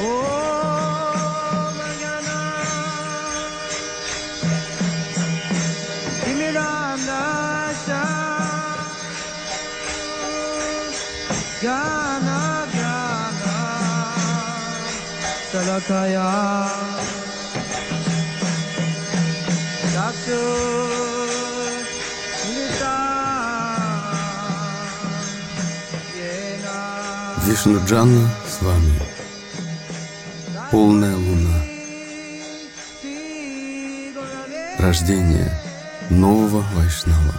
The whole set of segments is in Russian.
Oh. Salakaya. Saksu. Вишнуджана с вами. Полная луна. Рождение нового Вайшнава.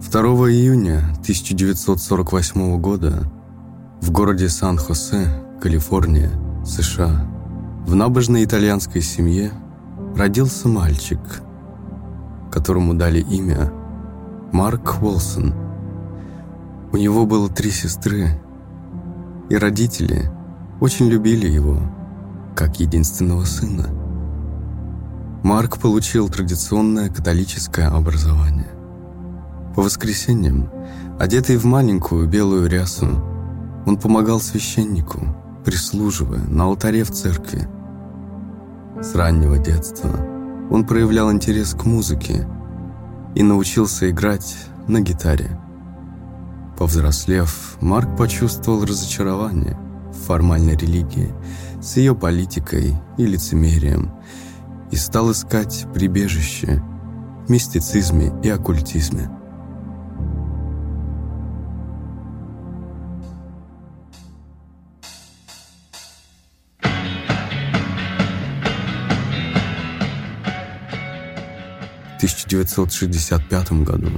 Второго июня 1948 года в городе Сан-Хосе, Калифорния, США, в набожной итальянской семье родился мальчик, которому дали имя Марк Уолсон. У него было три сестры, и родители очень любили его, как единственного сына. Марк получил традиционное католическое образование. По воскресеньям, одетый в маленькую белую рясу, он помогал священнику, прислуживая на алтаре в церкви. С раннего детства он проявлял интерес к музыке и научился играть на гитаре. Повзрослев, Марк почувствовал разочарование в формальной религии с ее политикой и лицемерием и стал искать прибежище в мистицизме и оккультизме. 1965 году,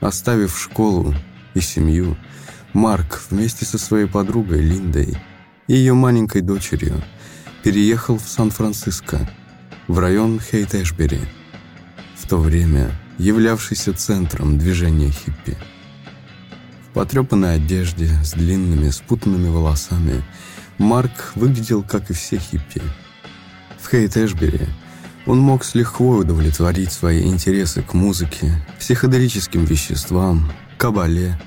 оставив школу и семью, Марк вместе со своей подругой Линдой и ее маленькой дочерью переехал в Сан-Франциско, в район Хейт-Эшбери, в то время являвшийся центром движения хиппи. В потрепанной одежде с длинными спутанными волосами Марк выглядел, как и все хиппи. В Хейт-Эшбери – он мог с лихвой удовлетворить свои интересы к музыке, психоделическим веществам, кабале,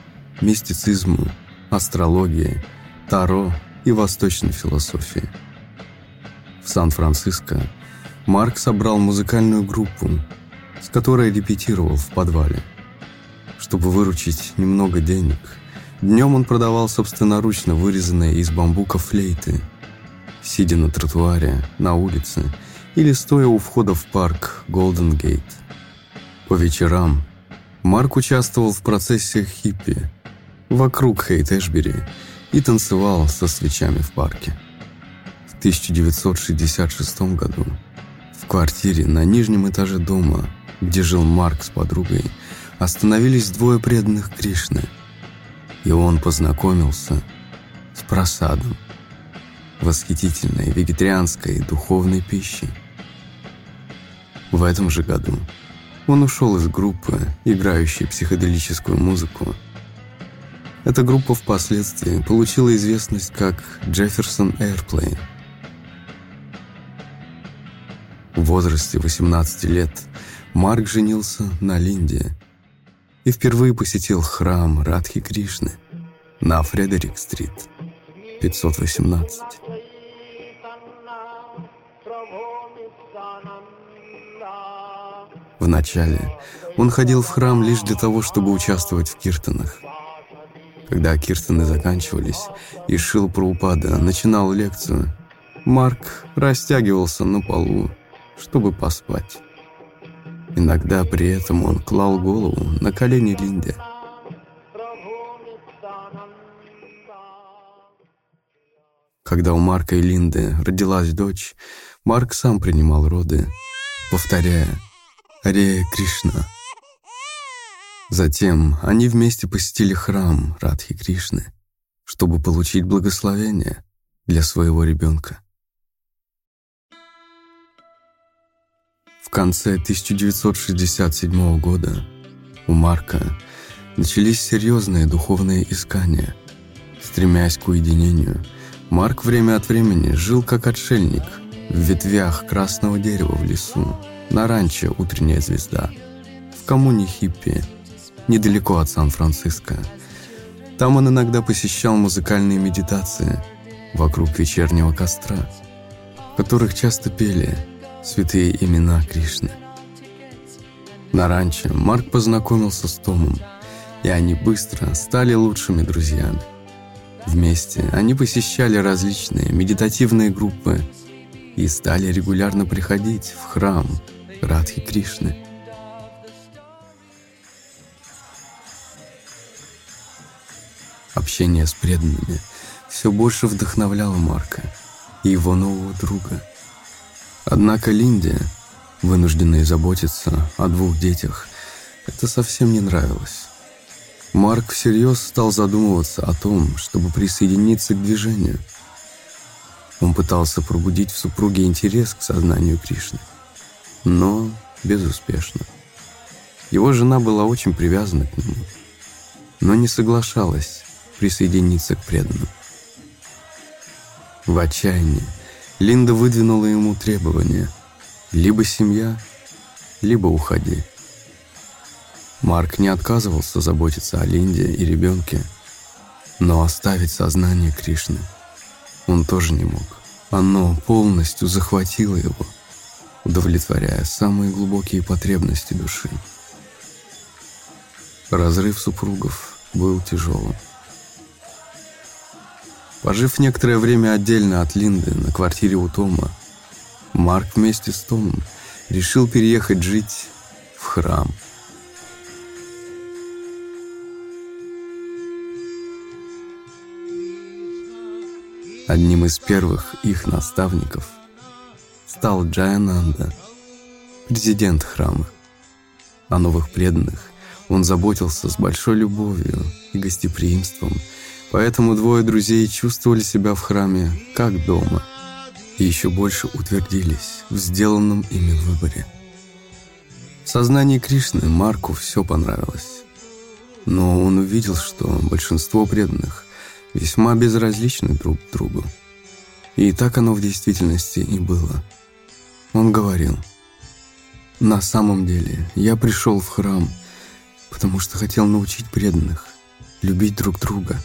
мистицизму, астрологии, таро и восточной философии. В Сан-Франциско Марк собрал музыкальную группу, с которой репетировал в подвале. Чтобы выручить немного денег, днем он продавал собственноручно вырезанные из бамбука флейты. Сидя на тротуаре, на улице – или стоя у входа в парк Голден Гейт. По вечерам Марк участвовал в процессиях хиппи вокруг Хейт-Эшбери и танцевал со свечами в парке. В 1966 году в квартире на нижнем этаже дома, где жил Марк с подругой, остановились двое преданных Кришны, и он познакомился с просадом, восхитительной вегетарианской духовной пищей. В этом же году он ушел из группы, играющей психоделическую музыку. Эта группа впоследствии получила известность как Jefferson Airplane. В возрасте 18 лет Марк женился на Линде и впервые посетил храм Радхи Кришны на Фредерик-стрит, 518. Вначале он ходил в храм лишь для того, чтобы участвовать в киртанах. Когда киртаны заканчивались и Шил Праупада начинал лекцию, Марк растягивался на полу, чтобы поспать. Иногда при этом он клал голову на колени Линде. Когда у Марка и Линды родилась дочь, Марк сам принимал роды, повторяя Харе Кришна. Затем они вместе посетили храм Радхи Кришны, чтобы получить благословение для своего ребенка. В конце 1967 года у Марка начались серьезные духовные искания. Стремясь к уединению, Марк время от времени жил как отшельник в ветвях красного дерева в лесу, на ранчо «Утренняя звезда» в коммуне хиппи, недалеко от Сан-Франциско. Там он иногда посещал музыкальные медитации вокруг вечернего костра, в которых часто пели святые имена Кришны. На ранчо Марк познакомился с Томом, и они быстро стали лучшими друзьями. Вместе они посещали различные медитативные группы и стали регулярно приходить в храм Радхи Кришны. Общение с преданными все больше вдохновляло Марка и его нового друга. Однако Линде, вынужденной заботиться о двух детях, это совсем не нравилось. Марк всерьез стал задумываться о том, чтобы присоединиться к движению. Он пытался пробудить в супруге интерес к сознанию Кришны, но безуспешно. Его жена была очень привязана к нему, но не соглашалась присоединиться к преданным. В отчаянии Линда выдвинула ему требования «либо семья, либо уходи». Марк не отказывался заботиться о Линде и ребенке, но оставить сознание Кришны он тоже не мог. Оно полностью захватило его, удовлетворяя самые глубокие потребности души. Разрыв супругов был тяжелым. Пожив некоторое время отдельно от Линды на квартире у Тома, Марк вместе с Томом решил переехать жить в храм – Одним из первых их наставников стал Джаянанда, президент храма. О новых преданных он заботился с большой любовью и гостеприимством, поэтому двое друзей чувствовали себя в храме как дома и еще больше утвердились в сделанном ими выборе. В сознании Кришны Марку все понравилось, но он увидел, что большинство преданных весьма безразличны друг к другу. И так оно в действительности и было. Он говорил, «На самом деле я пришел в храм, потому что хотел научить преданных любить друг друга».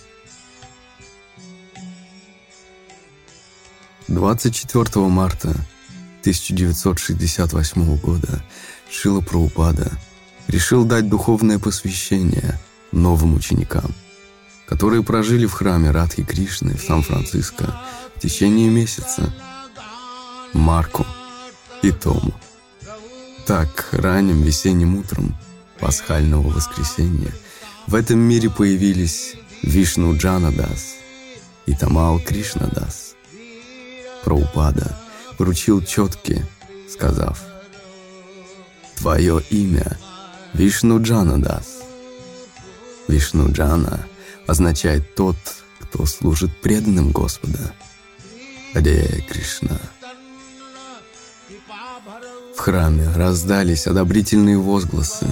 24 марта 1968 года Шила Праупада решил дать духовное посвящение новым ученикам – которые прожили в храме Радхи Кришны в Сан-Франциско в течение месяца. Марку и Тому. Так, ранним весенним утром пасхального воскресенья в этом мире появились Вишну Джанадас и Тамал Кришнадас. Праупада поручил четки, сказав «Твое имя Вишну Джанадас». Вишну Джана – означает «тот, кто служит преданным Господа». Харе Кришна. Храме раздались одобрительные возгласы,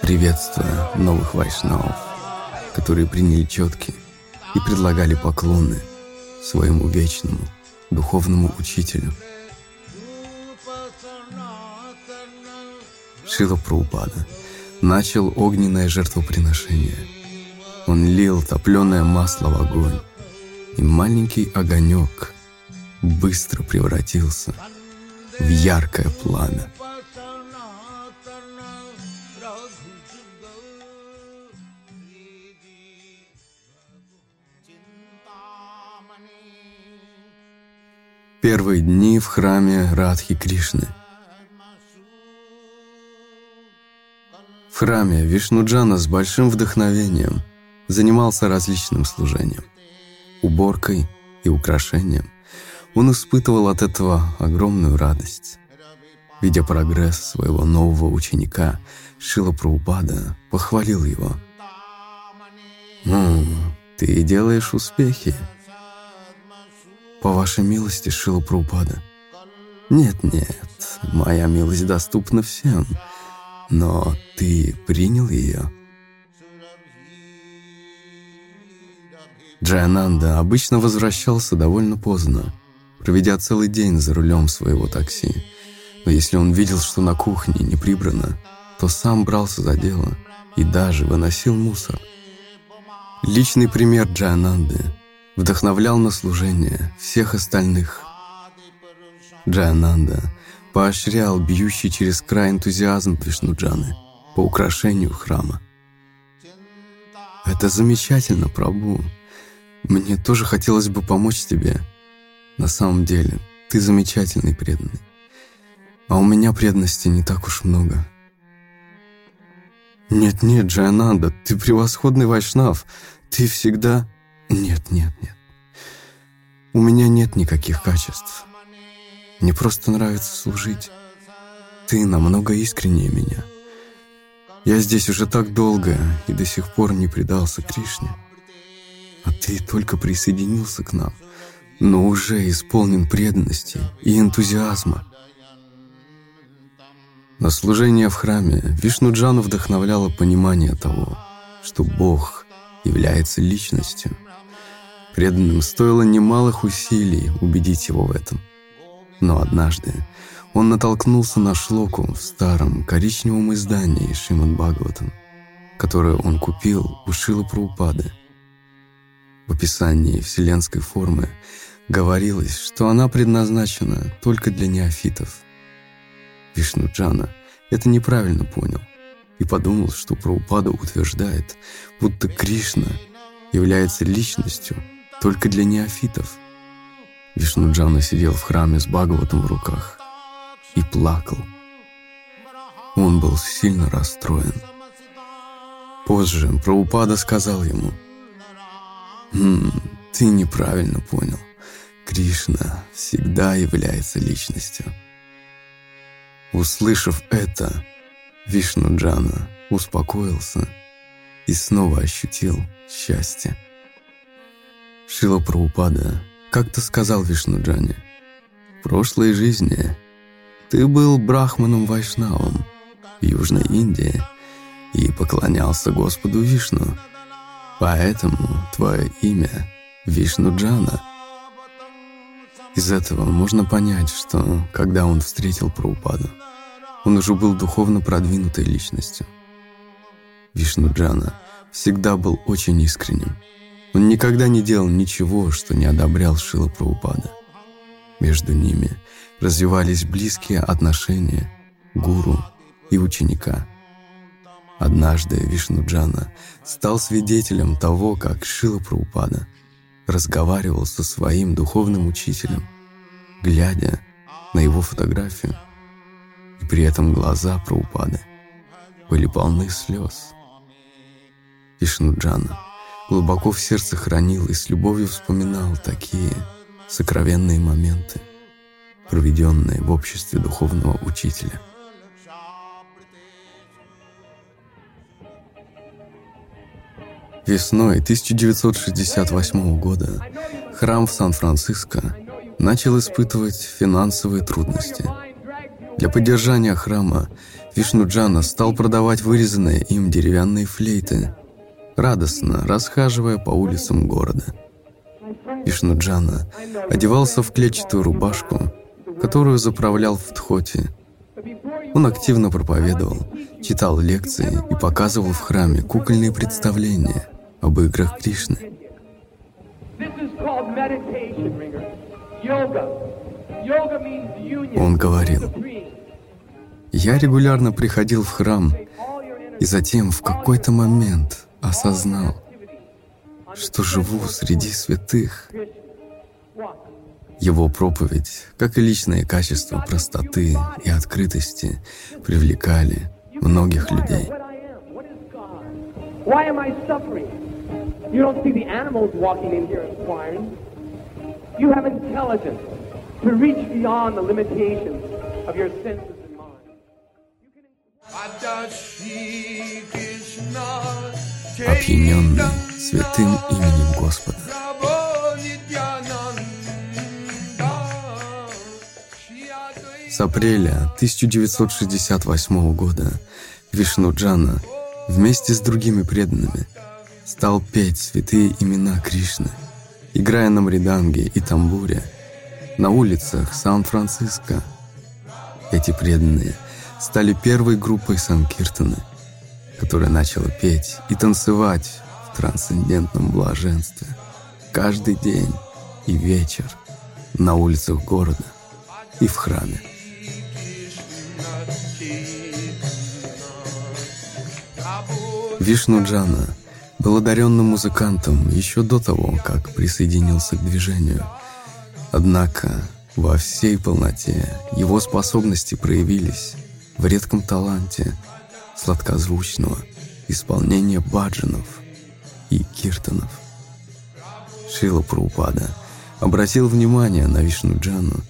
приветствуя новых вайшнавов, которые приняли четки и предлагали поклоны своему вечному духовному учителю. Шила Прабхупада начал огненное жертвоприношение – он лил топленое масло в огонь, и маленький огонек быстро превратился яркое пламя. Первые дни в храме Радхи Кришны. В храме Вишнуджана с большим вдохновением – занимался различным служением, уборкой и украшением. Он испытывал от этого огромную радость. Видя прогресс своего нового ученика, Шила Праупада похвалил его. «Ну, ты делаешь успехи». «По вашей милости, Шила Праупада». «Нет-нет, моя милость доступна всем, но ты принял ее». Джаянанда обычно возвращался довольно поздно, проведя целый день за рулем своего такси. Но если он видел, что на кухне не прибрано, что сам брался за дело и даже выносил мусор. Личный пример Джаянанды вдохновлял на служение всех остальных. Джаянанда поощрял бьющий через край энтузиазм Вишнуджаны по украшению храма. «Это замечательно, Прабу. Мне тоже хотелось бы помочь тебе. На самом деле, ты замечательный преданный. А у меня преданности не так уж много». «Нет-нет, Джайананда, ты превосходный вайшнав. Ты всегда...» «Нет, нет, нет. У меня нет никаких качеств. Мне просто нравится служить. Ты намного искреннее меня. Я здесь уже так долго и до сих пор не предался Кришне. А ты только присоединился к нам, но уже исполнен преданности и энтузиазма. На служение в храме Вишнуджану вдохновляло понимание того, что Бог является личностью. Преданным стоило немалых усилий убедить его в этом. Но однажды он натолкнулся на шлоку в старом коричневом издании Шримад Бхагаватам, которое он купил у Шила Праупады. В описании вселенской формы говорилось, что она предназначена только для неофитов – Вишнуджана это неправильно понял и подумал, что Праупада утверждает, будто Кришна является личностью только для неофитов. Вишнуджана сидел в храме с Бхагаватом в руках и плакал. Он был сильно расстроен. Позже Праупада сказал ему, «Хм, ты неправильно понял. Кришна всегда является личностью». Услышав это, Вишну Джана успокоился и снова ощутил счастье. Шила Праупада как-то сказал Вишну Джане, «В прошлой жизни ты был брахманом Вайшнавом в Южной Индии и поклонялся Господу Вишну, поэтому твое имя Вишну Джана». Из этого можно понять, что когда он встретил Праупаду, он уже был духовно продвинутой личностью. Вишнуджана всегда был очень искренним. Он никогда не делал ничего, что не одобрял Шила Праупада. Между ними развивались близкие отношения гуру и ученика. Однажды Вишнуджана стал свидетелем того, как Шила Праупада разговаривал со своим духовным учителем, глядя на его фотографию и при этом глаза Праупады были полны слез. Вишнуджана глубоко в сердце хранил и с любовью вспоминал такие сокровенные моменты, проведенные в обществе духовного учителя. Весной 1968 года храм в Сан-Франциско начал испытывать финансовые трудности – для поддержания храма Вишнуджана стал продавать вырезанные им деревянные флейты, радостно расхаживая по улицам города. Вишнуджана одевался в клетчатую рубашку, которую заправлял в тхоте. Он активно проповедовал, читал лекции и показывал в храме кукольные представления об играх Кришны. Он говорил, я регулярно приходил в храм и затем в какой-то момент осознал, что живу среди святых. Его проповедь, как и личные качества простоты и открытости, привлекали многих людей. You have intelligence to reach beyond the limitations of your senses. Опьяненный святым именем Господа. С апреля 1968 года Вишнуджана вместе с другими преданными стал петь святые имена Кришны, играя на мриданге и тамбуре на улицах Сан-Франциско. Эти преданные – стали первой группой Санкиртаны, которая начала петь и танцевать в трансцендентном блаженстве каждый день и вечер на улицах города и в храме. Вишну Джана был одаренным музыкантом еще до того, как присоединился к движению. Однако во всей полноте его способности проявились в редком таланте сладкозвучного исполнения баджанов и киртанов. Шила Праупада обратил внимание на Вишну Джану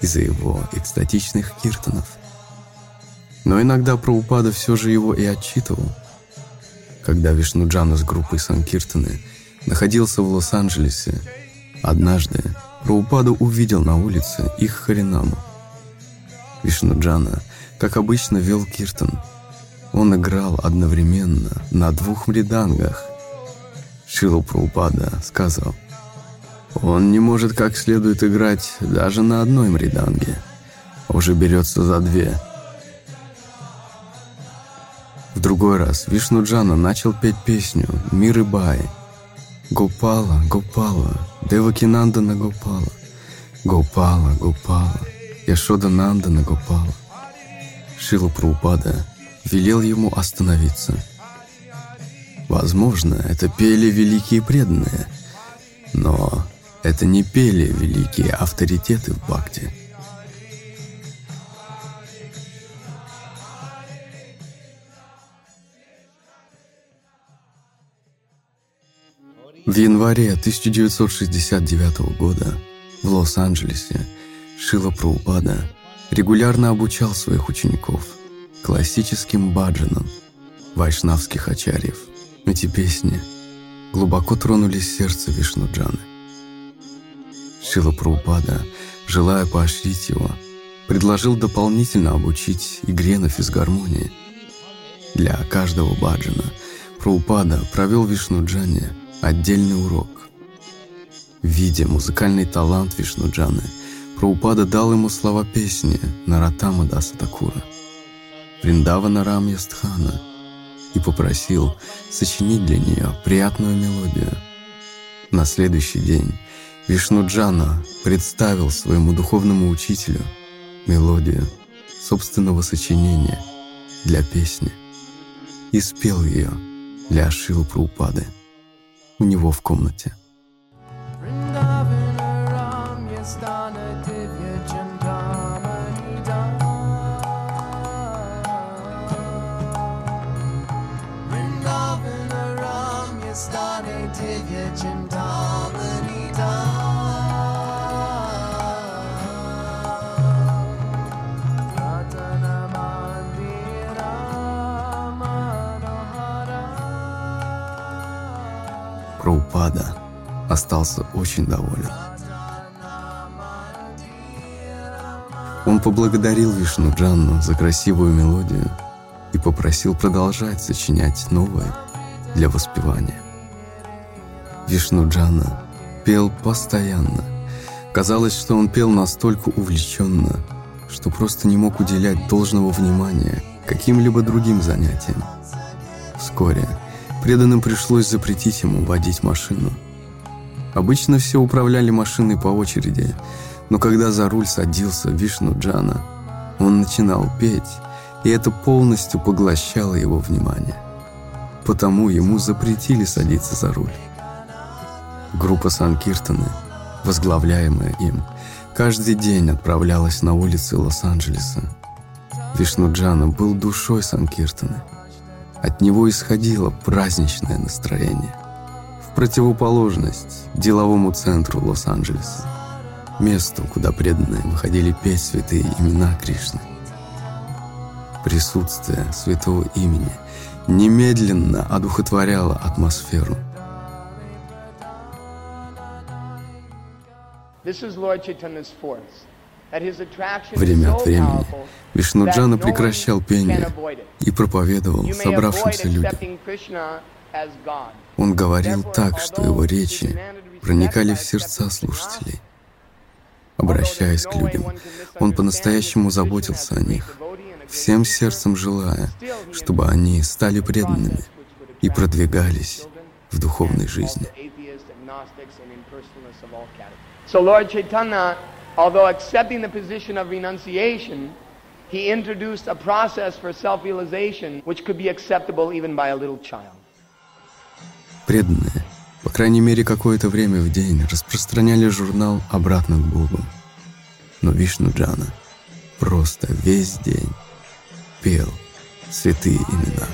из-за его экстатичных киртанов. Но иногда Праупада все же его и отчитывал. Когда Вишну Джана с группой Санкиртаны находился в Лос-Анджелесе, однажды Праупада увидел на улице их Харинаму. Вишну Джана, как обычно, вел киртан. Он играл одновременно на двух мридангах. Шилу Праупада сказал, «Он не может как следует играть даже на одной мриданге, уже берется за две». В другой раз Вишну Джана начал петь песню «Мир и Бай», Гопала, Гопала, Девакинандана Гопала, Гопала, Гопала, Яшода Нандана Гопала. Шила Праупада велел ему остановиться. Возможно, это пели великие преданные, но это не пели великие авторитеты в Бхакти. В январе 1969 года в Лос-Анджелесе Шила Праупада регулярно обучал своих учеников классическим баджанам вайшнавских ачарьев. Эти песни глубоко тронули сердце Вишнуджаны. Шила Праупада, желая поощрить его, предложил дополнительно обучить игре на физгармонии. Для каждого баджана Праупада провел Вишнуджане – отдельный урок. Видя музыкальный талант Вишнуджаны, Праупада дал ему слова песни Наратама Даса Такура, Вриндавана Рам Ястхана и попросил сочинить для нее приятную мелодию. На следующий день Вишнуджана представил своему духовному учителю мелодию собственного сочинения для песни. И спел ее для Шилы Праупады у него в комнате. Праупада остался очень доволен. Он поблагодарил Вишну Джанну за красивую мелодию и попросил продолжать сочинять новое для воспевания. Вишну Джана пел постоянно. Казалось, что он пел настолько увлеченно, что просто не мог уделять должного внимания каким-либо другим занятиям. Вскоре Преданным пришлось запретить ему водить машину. Обычно все управляли машиной по очереди, но когда за руль садился Вишну Джана, он начинал петь, и это полностью поглощало его внимание. Потому ему запретили садиться за руль. Группа Санкиртаны, возглавляемая им, каждый день отправлялась на улицы Лос-Анджелеса. Вишну Джана был душой Санкиртаны – от него исходило праздничное настроение. В противоположность деловому центру Лос-Анджелеса. Месту, куда преданные выходили петь святые имена Кришны. Присутствие святого имени немедленно одухотворяло атмосферу. This is Lord Chaitanya's force. Время от времени Вишнуджана прекращал пение и проповедовал собравшимся людям. Он говорил так, что его речи проникали в сердца слушателей. Обращаясь к людям, он по-настоящему заботился о них, всем сердцем желая, чтобы они стали преданными и продвигались в духовной жизни. So Lord Chaitanya, although accepting the position of renunciation, he introduced a process for self-realization which could be acceptable even by a little child. Преданные, по крайней мере какое-то время в день, распространяли журнал «Обратно к Богу». Но Вишну Джана просто весь день пел святые имена.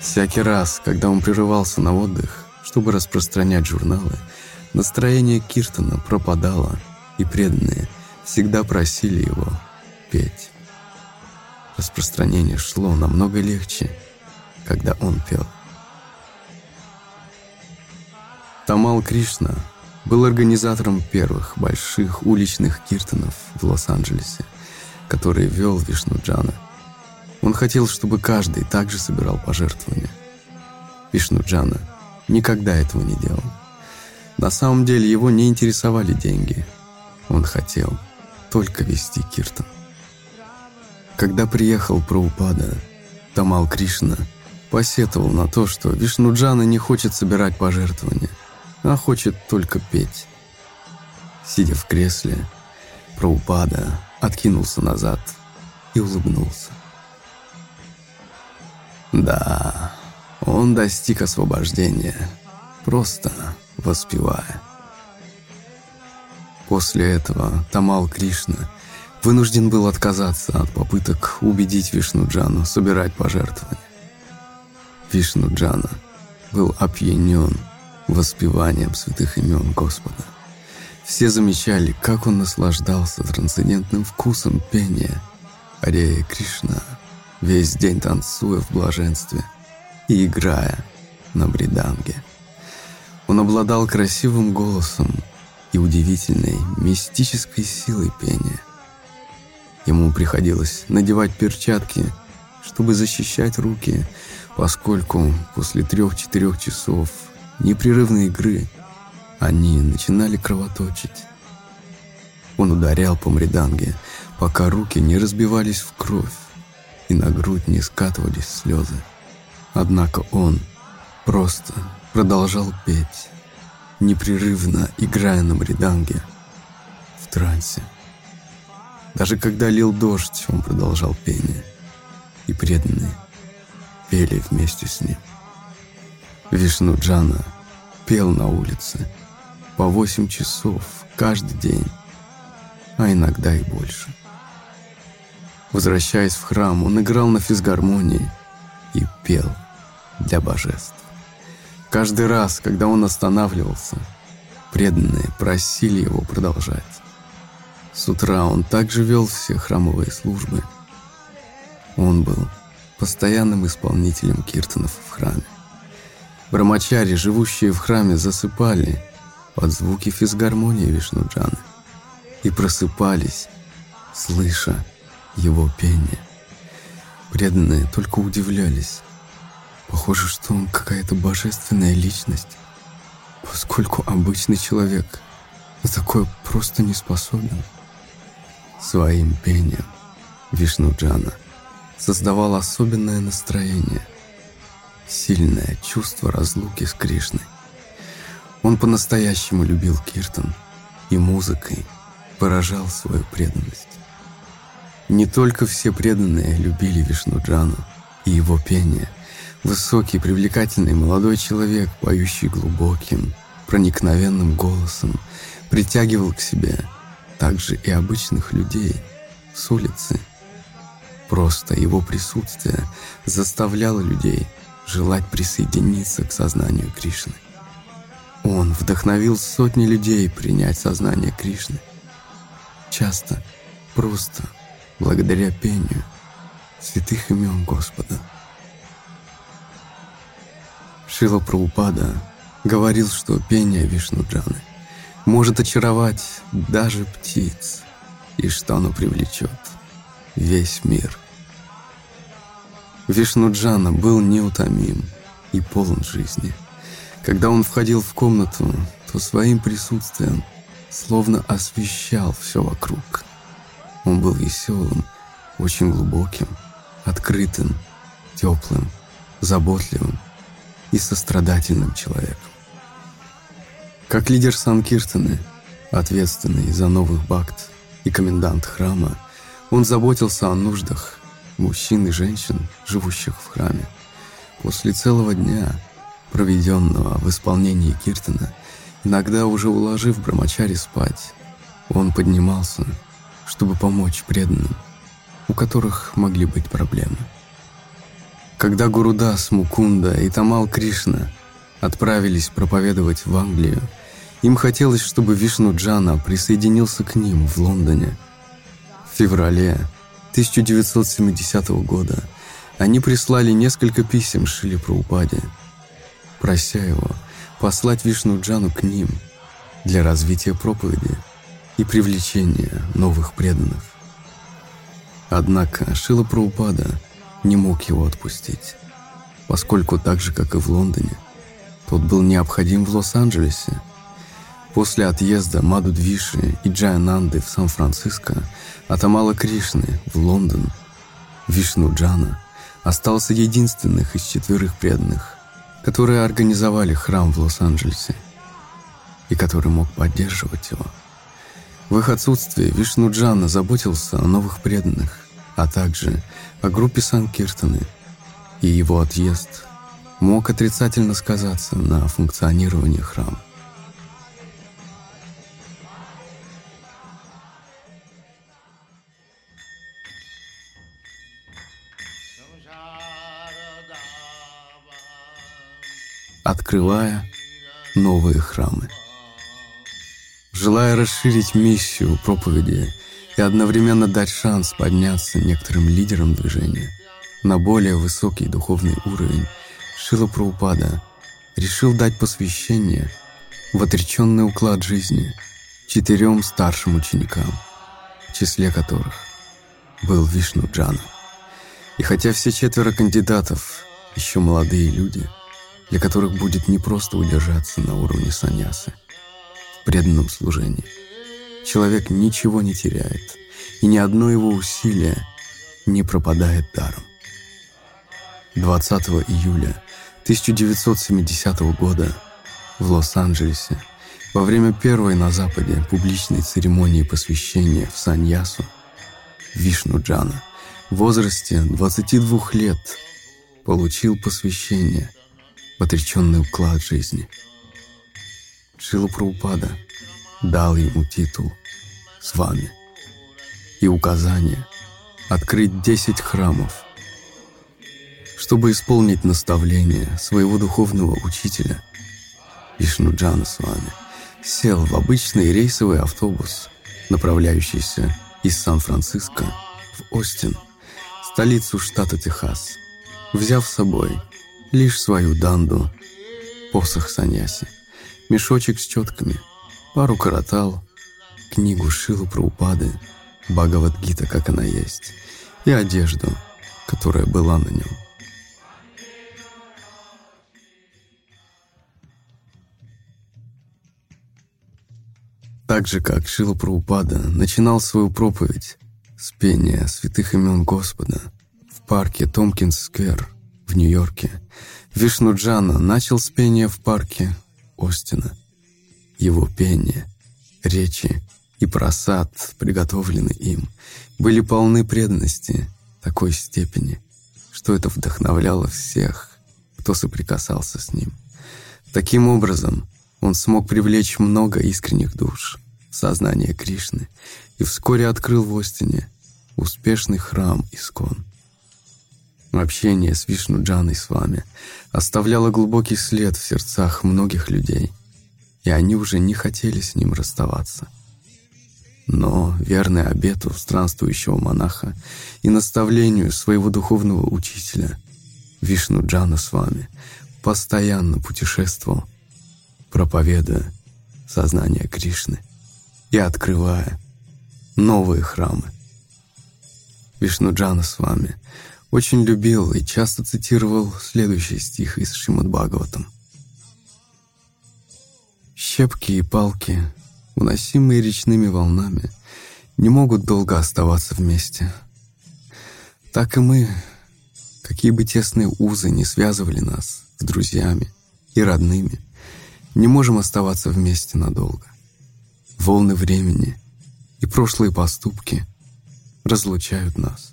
Всякий раз, когда он прерывался на отдых, чтобы распространять журналы, настроение Киртона пропадало, и преданные всегда просили его петь. Распространение шло намного легче, когда он пел. Тамал Кришна был организатором первых больших уличных киртанов в Лос-Анджелесе, которые вел Вишну Джана. Он хотел, чтобы каждый также собирал пожертвования. Вишну Джана никогда этого не делал. На самом деле его не интересовали деньги. Он хотел только вести киртан. Когда приехал Праупада, Тамал Кришна посетовал на то, что Вишнуджана не хочет собирать пожертвования, а хочет только петь. Сидя в кресле, Праупада откинулся назад и улыбнулся. Да, он достиг освобождения, просто воспевая. После этого Тамал Кришна вынужден был отказаться от попыток убедить Вишнуджану собирать пожертвования. Вишнуджана был опьянен воспеванием святых имен Господа. Все замечали, как он наслаждался трансцендентным вкусом пения Арея Кришна, весь день танцуя в блаженстве и играя на бриданге. Он обладал красивым голосом и удивительной мистической силой пения. Ему приходилось надевать перчатки, чтобы защищать руки, поскольку после трех-четырех часов непрерывной игры они начинали кровоточить. Он ударял по мриданге, пока руки не разбивались в кровь и на грудь не скатывались слезы. Однако он просто продолжал петь, непрерывно играя на мриданге в трансе. Даже когда лил дождь, он продолжал пение, и преданные пели вместе с ним. Вишну Джана пел на улице по восемь часов каждый день, а иногда и больше. Возвращаясь в храм, он играл на физгармонии и пел для божеств. Каждый раз, когда он останавливался, преданные просили его продолжать. С утра он также вел все храмовые службы. Он был постоянным исполнителем киртанов в храме. Брамачари, живущие в храме, засыпали под звуки физгармонии Вишнуджаны и просыпались, слыша его пение. Преданные только удивлялись. Похоже, что он какая-то божественная личность, поскольку обычный человек на такое просто не способен. Своим пением Вишнуджана создавал особенное настроение – сильное чувство разлуки с Кришной. Он по-настоящему любил Киртан и музыкой поражал свою преданность. Не только все преданные любили Вишнуджану и его пение. Высокий, привлекательный молодой человек, поющий глубоким, проникновенным голосом, притягивал к себе также и обычных людей с улицы. Просто его присутствие заставляло людей желать присоединиться к сознанию Кришны. Он вдохновил сотни людей принять сознание Кришны. Часто просто благодаря пению святых имен Господа. Шила Прабхупада говорил, что пение Вишнуджаны может очаровать даже птиц, и что оно привлечет весь мир – Вишнуджана был неутомим и полон жизни. Когда он входил в комнату, то своим присутствием словно освещал все вокруг. Он был веселым, очень глубоким, открытым, теплым, заботливым и сострадательным человеком. Как лидер Санкиртаны, ответственный за новых бакт и комендант храма, он заботился о нуждах мужчин и женщин, живущих в храме. После целого дня, проведенного в исполнении Киртана, иногда уже уложив Брамачари спать, он поднимался, чтобы помочь преданным, у которых могли быть проблемы. Когда Гурудас, Мукунда и Тамал Кришна отправились проповедовать в Англию, им хотелось, чтобы Вишну Джана присоединился к ним в Лондоне. В феврале 1970 года они прислали несколько писем Шили Праупаде, прося его послать Вишну Джану к ним для развития проповеди и привлечения новых преданных. Однако Шила Праупада не мог его отпустить, поскольку так же, как и в Лондоне, тот был необходим в Лос-Анджелесе. После отъезда Маду Двиши и Джаянанды в Сан-Франциско от Кришны в Лондон Вишну Джана остался единственных из четверых преданных, которые организовали храм в Лос-Анджелесе и который мог поддерживать его. В их отсутствие Вишну Джана заботился о новых преданных, а также о группе Санкиртаны, и его отъезд мог отрицательно сказаться на функционировании храма. открывая новые храмы. Желая расширить миссию проповеди и одновременно дать шанс подняться некоторым лидерам движения на более высокий духовный уровень, Шила Праупада решил дать посвящение в отреченный уклад жизни четырем старшим ученикам, в числе которых был Вишну Джана. И хотя все четверо кандидатов еще молодые люди – для которых будет непросто удержаться на уровне саньясы в преданном служении. Человек ничего не теряет, и ни одно его усилие не пропадает даром. 20 июля 1970 года в Лос-Анджелесе во время первой на Западе публичной церемонии посвящения в саньясу Вишну Джана в возрасте 22 лет получил посвящение – в отреченный уклад жизни. Шила Праупада дал ему титул с вами. И указание открыть 10 храмов, чтобы исполнить наставление своего духовного учителя Вишнуджана с вами. Сел в обычный рейсовый автобус, направляющийся из Сан-Франциско в Остин, столицу штата Техас, взяв с собой лишь свою данду, посох саньяси, мешочек с четками, пару каратал, книгу Шилу про упады, Бхагавадгита, как она есть, и одежду, которая была на нем. Так же, как Шила Праупада начинал свою проповедь с пения святых имен Господа в парке Томпкинс-сквер – в Нью-Йорке, Вишну Джана начал с пения в парке Остина. Его пение, речи и просад, приготовленный им, были полны преданности такой степени, что это вдохновляло всех, кто соприкасался с ним. Таким образом, он смог привлечь много искренних душ в сознание Кришны и вскоре открыл в Остине успешный храм Искон. Общение с Вишну Джаной с вами оставляло глубокий след в сердцах многих людей, и они уже не хотели с ним расставаться. Но, верный обету странствующего монаха и наставлению своего духовного учителя, Вишну Джана с вами постоянно путешествовал, проповедуя сознание Кришны и открывая новые храмы. Вишну Джана с вами очень любил и часто цитировал следующий стих из Шримад Бхагаватам. Щепки и палки, уносимые речными волнами, не могут долго оставаться вместе. Так и мы, какие бы тесные узы не связывали нас с друзьями и родными, не можем оставаться вместе надолго. Волны времени и прошлые поступки разлучают нас.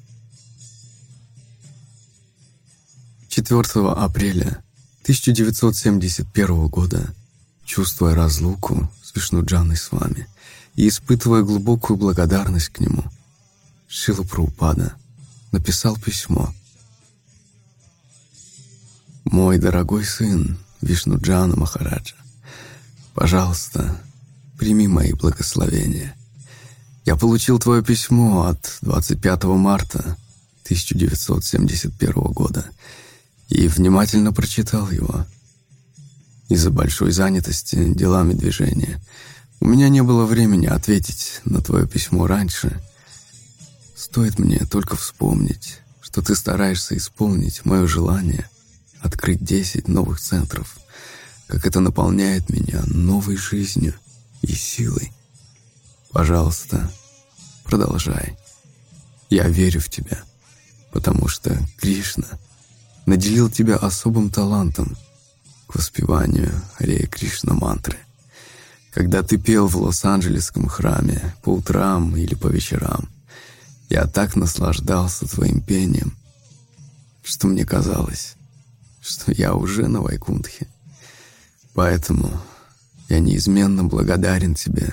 4 апреля 1971 года, чувствуя разлуку с Вишнуджаной с вами и испытывая глубокую благодарность к нему, Шила Праупада написал письмо. «Мой дорогой сын Вишнуджана Махараджа, пожалуйста, прими мои благословения. Я получил твое письмо от 25 марта 1971 года и внимательно прочитал его. Из-за большой занятости делами движения у меня не было времени ответить на твое письмо раньше. Стоит мне только вспомнить, что ты стараешься исполнить мое желание открыть 10 новых центров, как это наполняет меня новой жизнью – и силой. Пожалуйста, продолжай. Я верю в тебя, потому что Кришна наделил тебя особым талантом к воспеванию Арея Кришна мантры. Когда ты пел в Лос-Анджелесском храме по утрам или по вечерам, я так наслаждался твоим пением, что мне казалось, что я уже на Вайкунтхе. Поэтому я неизменно благодарен тебе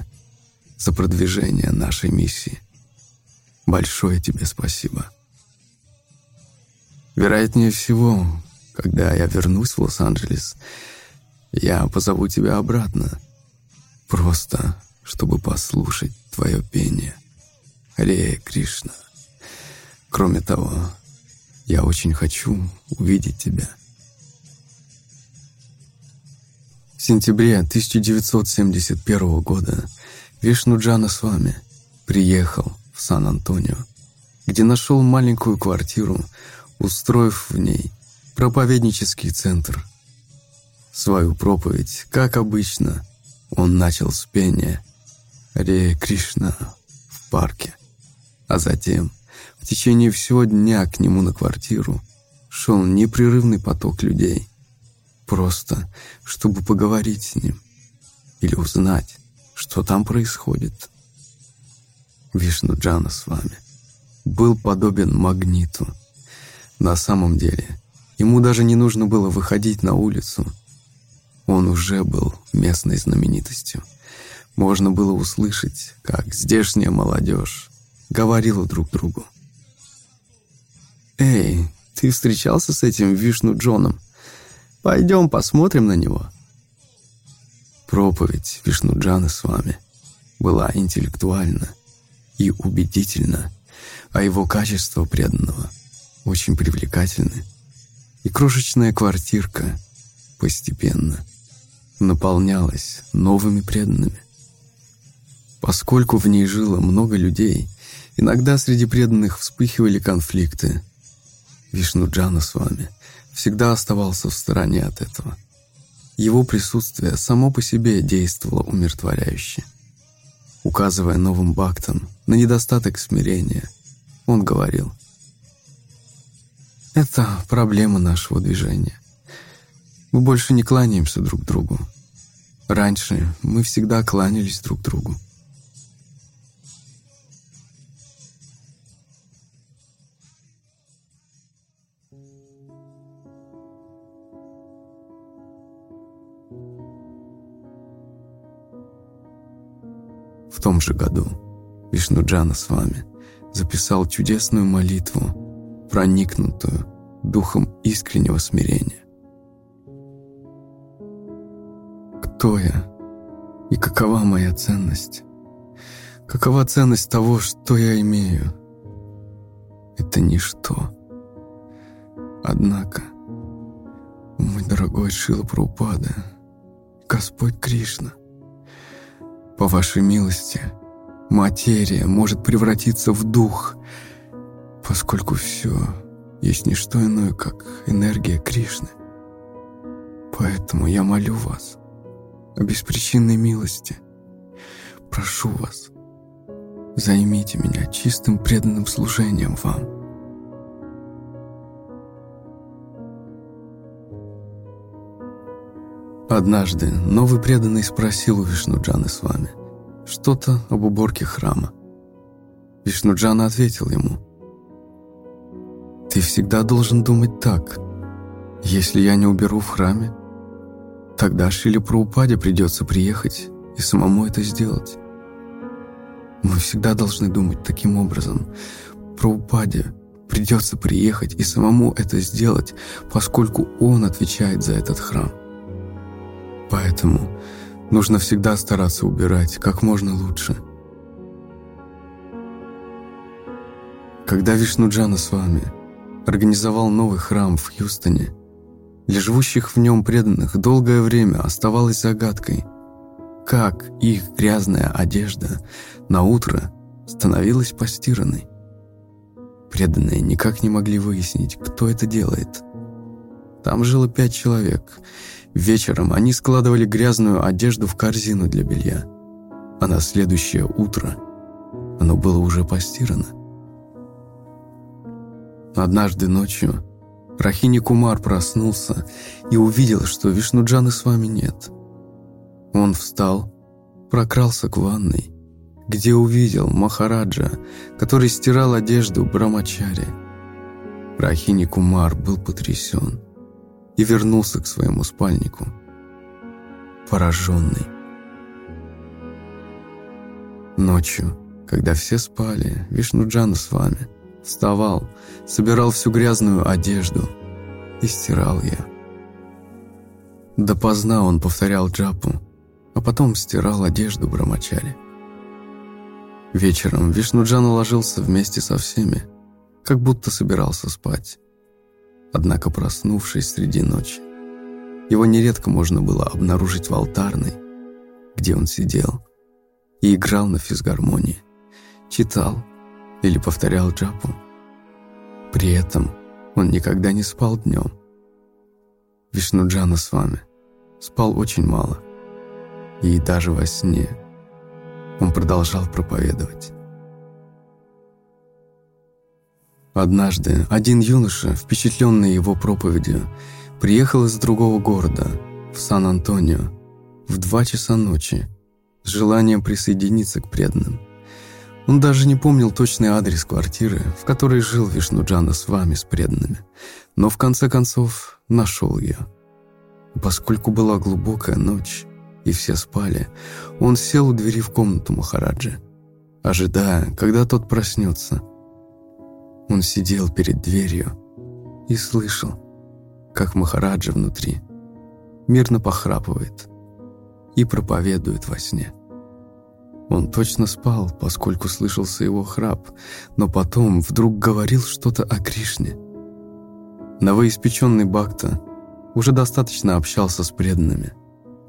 за продвижение нашей миссии. Большое тебе спасибо. Вероятнее всего, когда я вернусь в Лос-Анджелес, я позову тебя обратно. Просто, чтобы послушать твое пение. Харе Кришна. Кроме того, я очень хочу увидеть тебя. В сентябре 1971 года Вишнуджана с вами приехал в Сан-Антонио, где нашел маленькую квартиру, устроив в ней проповеднический центр. Свою проповедь, как обычно, он начал с пения «Ре Кришна» в парке, а затем в течение всего дня к нему на квартиру шел непрерывный поток людей – Просто, чтобы поговорить с ним или узнать, что там происходит. Вишну Джана с вами был подобен магниту. На самом деле, ему даже не нужно было выходить на улицу. Он уже был местной знаменитостью. Можно было услышать, как здешняя молодежь говорила друг другу. «Эй, ты встречался с этим Вишну Джоном?» Пойдем посмотрим на него. Проповедь Вишнуджана с вами была интеллектуальна и убедительна, а его качество преданного очень привлекательны. И крошечная квартирка постепенно наполнялась новыми преданными. Поскольку в ней жило много людей, иногда среди преданных вспыхивали конфликты. Вишнуджана с вами всегда оставался в стороне от этого. Его присутствие само по себе действовало умиротворяюще. Указывая новым бактам на недостаток смирения, он говорил, «Это проблема нашего движения. Мы больше не кланяемся друг другу. Раньше мы всегда кланялись друг другу. том же году Вишнуджана с вами записал чудесную молитву, проникнутую духом искреннего смирения. Кто я и какова моя ценность? Какова ценность того, что я имею? Это ничто. Однако, мой дорогой Шила Прабхупада, Господь Кришна — по вашей милости, материя может превратиться в дух, поскольку все есть не что иное, как энергия Кришны. Поэтому я молю вас, о беспричинной милости. Прошу вас, займите меня чистым преданным служением вам. Однажды новый преданный спросил у Вишнуджаны с вами что-то об уборке храма. Вишнуджана ответил ему, «Ты всегда должен думать так. Если я не уберу в храме, тогда Шиле Праупаде придется приехать и самому это сделать. Мы всегда должны думать таким образом. Праупаде придется приехать и самому это сделать, поскольку он отвечает за этот храм. Поэтому нужно всегда стараться убирать как можно лучше. Когда Вишнуджана с вами организовал новый храм в Хьюстоне, для живущих в нем преданных долгое время оставалось загадкой, как их грязная одежда на утро становилась постиранной. Преданные никак не могли выяснить, кто это делает. Там жило пять человек. Вечером они складывали грязную одежду в корзину для белья, а на следующее утро оно было уже постирано. Однажды ночью Рахини Кумар проснулся и увидел, что Вишнуджаны с вами нет. Он встал, прокрался к ванной, где увидел Махараджа, который стирал одежду Брамачари. Рахини Кумар был потрясен и вернулся к своему спальнику, пораженный. Ночью, когда все спали, Вишнуджана с вами – Вставал, собирал всю грязную одежду и стирал ее. Допоздна он повторял джапу, а потом стирал одежду Брамачари. Вечером Вишнуджан уложился вместе со всеми, как будто собирался спать. Однако, проснувшись среди ночи, его нередко можно было обнаружить в алтарной, где он сидел и играл на физгармонии, читал или повторял джапу. При этом он никогда не спал днем. Вишнуджана с вами спал очень мало. И даже во сне он продолжал проповедовать. Однажды один юноша, впечатленный его проповедью, приехал из другого города, в Сан-Антонио, в два часа ночи, с желанием присоединиться к преданным. Он даже не помнил точный адрес квартиры, в которой жил Вишнуджана с вами, с преданными, но в конце концов нашел ее. Поскольку была глубокая ночь, и все спали, он сел у двери в комнату Махараджи, ожидая, когда тот проснется. Он сидел перед дверью и слышал, как Махараджа внутри мирно похрапывает и проповедует во сне. Он точно спал, поскольку слышался его храп, но потом вдруг говорил что-то о Кришне. Новоиспеченный Бхакта уже достаточно общался с преданными,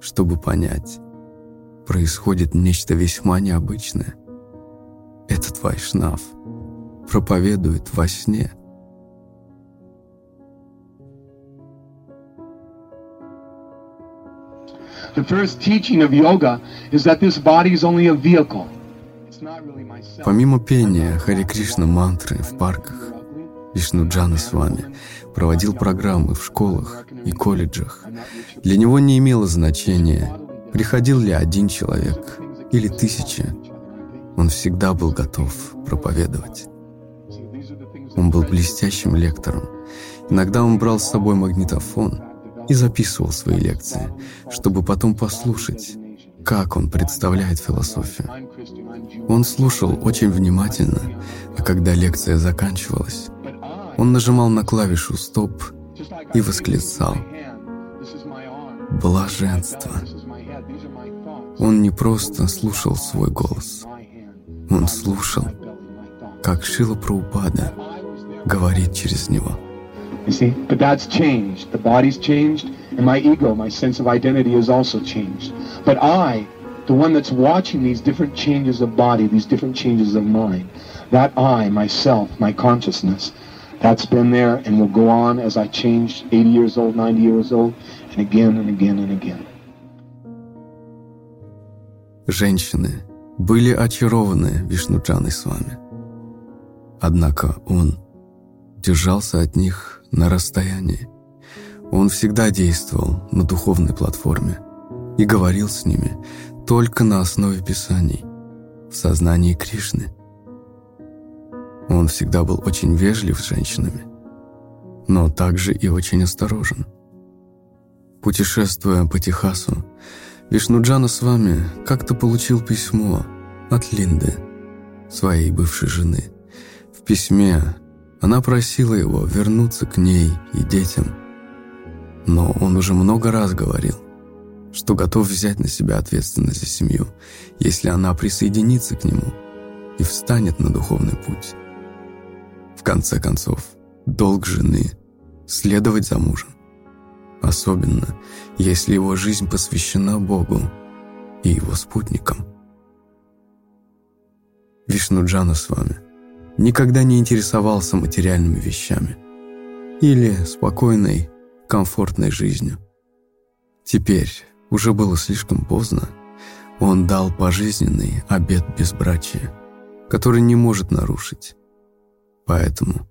чтобы понять, происходит нечто весьма необычное. Этот вайшнав проповедует во сне – The first teaching of yoga is that this body is only a vehicle. Помимо пения Хари Кришна мантры в парках, Вишнуджана с вами проводил программы в школах и колледжах. Для него не имело значения, приходил ли один человек или тысячи. Он всегда был готов проповедовать. Он был блестящим лектором. Иногда он брал с собой магнитофон – и записывал свои лекции, чтобы потом послушать, как он представляет философию. Он слушал очень внимательно, а когда лекция заканчивалась, он нажимал на клавишу «Стоп» и восклицал «Блаженство». Он не просто слушал свой голос, он слушал, как Шила Праупада говорит через него – You see? But that's changed. The body's changed, and my ego, my sense of identity has also changed. But I, the one that's watching these different changes of body, these different changes of mind, that I, myself, my consciousness, that's been there and will go on as I change 80 years old, 90 years old, and again and again and again. Женщины были очарованы Вишнуджаной с вами. Однако он держался от них на расстоянии. Он всегда действовал на духовной платформе и говорил с ними только на основе Писаний, в сознании Кришны. Он всегда был очень вежлив с женщинами, но также и очень осторожен. Путешествуя по Техасу, Вишнуджана с вами как-то получил письмо от Линды, своей бывшей жены. В письме она просила его вернуться к ней и детям. Но он уже много раз говорил, что готов взять на себя ответственность за семью, если она присоединится к нему и встанет на духовный путь. В конце концов, долг жены – следовать за мужем особенно если его жизнь посвящена Богу и его спутникам. Вишнуджана с вами никогда не интересовался материальными вещами или спокойной, комфортной жизнью. Теперь уже было слишком поздно. Он дал пожизненный обет безбрачия, который не может нарушить. Поэтому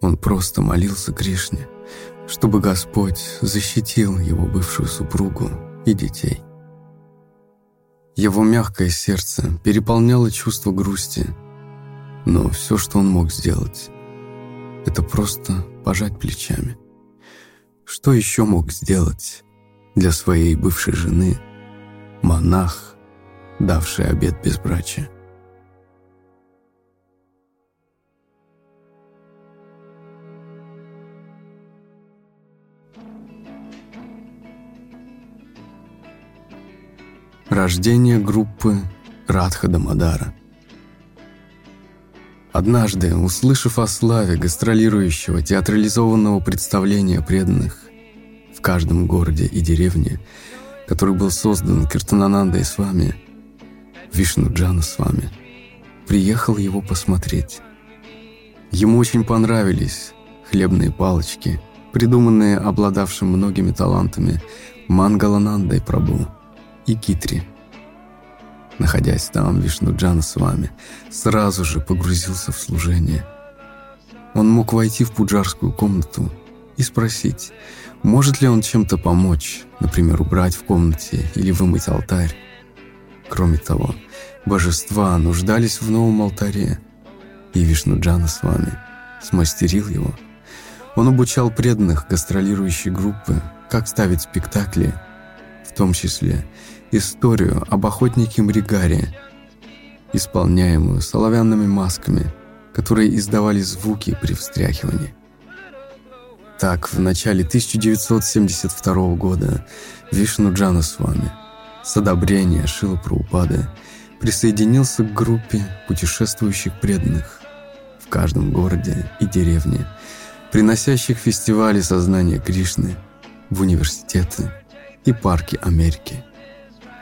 он просто молился Кришне, чтобы Господь защитил его бывшую супругу и детей. Его мягкое сердце переполняло чувство грусти, но все, что он мог сделать, это просто пожать плечами. Что еще мог сделать для своей бывшей жены монах, давший обет безбрачия? Рождение группы Радха Дамадара. Однажды, услышав о славе гастролирующего театрализованного представления преданных в каждом городе и деревне, который был создан Киртананандой с вами, Вишну Джана с вами, приехал его посмотреть. Ему очень понравились хлебные палочки, придуманные обладавшим многими талантами Мангаланандой Прабу и Китри. Находясь там, Вишнуджан с вами сразу же погрузился в служение. Он мог войти в пуджарскую комнату и спросить, может ли он чем-то помочь, например, убрать в комнате или вымыть алтарь. Кроме того, божества нуждались в новом алтаре, и Вишнуджана с вами смастерил его. Он обучал преданных гастролирующей группы, как ставить спектакли, в том числе историю об охотнике Мригаре, исполняемую соловянными масками, которые издавали звуки при встряхивании. Так, в начале 1972 года Вишну Джанасвами с одобрения Шила Праупады присоединился к группе путешествующих преданных в каждом городе и деревне, приносящих фестивали сознания Кришны в университеты и парки Америки.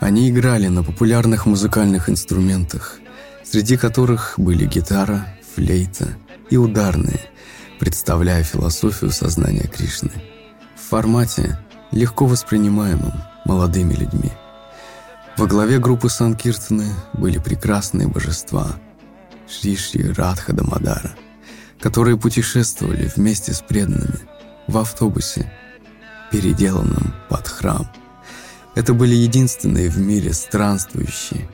Они играли на популярных музыкальных инструментах, среди которых были гитара, флейта и ударные, представляя философию сознания Кришны в формате, легко воспринимаемым молодыми людьми. Во главе группы Санкиртаны были прекрасные божества Шри-Шри Радха Дамадара, которые путешествовали вместе с преданными в автобусе, переделанном под храм – это были единственные в мире странствующие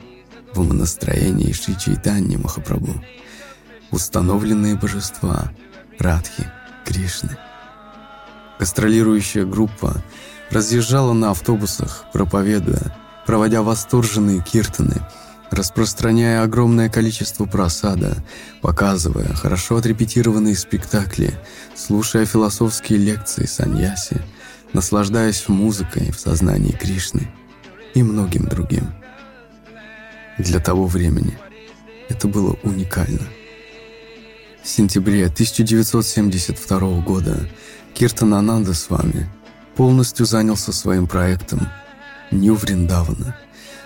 в умонастроении Шри Чайтаньи Махапрабху, установленные божества Радхи, Кришны. Гастролирующая группа разъезжала на автобусах, проповедуя, проводя восторженные киртаны, распространяя огромное количество просада, показывая хорошо отрепетированные спектакли, слушая философские лекции саньяси, наслаждаясь музыкой в сознании Кришны и многим другим. Для того времени это было уникально. В сентябре 1972 года Киртан Ананда с вами полностью занялся своим проектом Нью Вриндавана,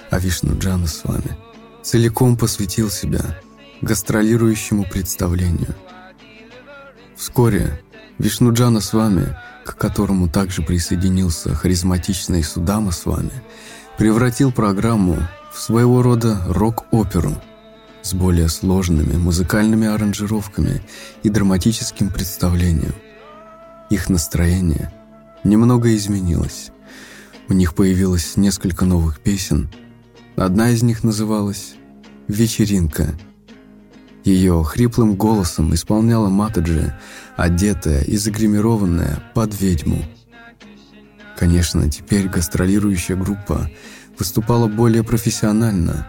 а Вишну Джана с вами целиком посвятил себя гастролирующему представлению. Вскоре Вишну Джана с вами – к которому также присоединился харизматичный Судама с вами, превратил программу в своего рода рок-оперу с более сложными музыкальными аранжировками и драматическим представлением. Их настроение немного изменилось. У них появилось несколько новых песен. Одна из них называлась «Вечеринка». Ее хриплым голосом исполняла Матаджи, одетая и загримированная под ведьму. Конечно, теперь гастролирующая группа выступала более профессионально,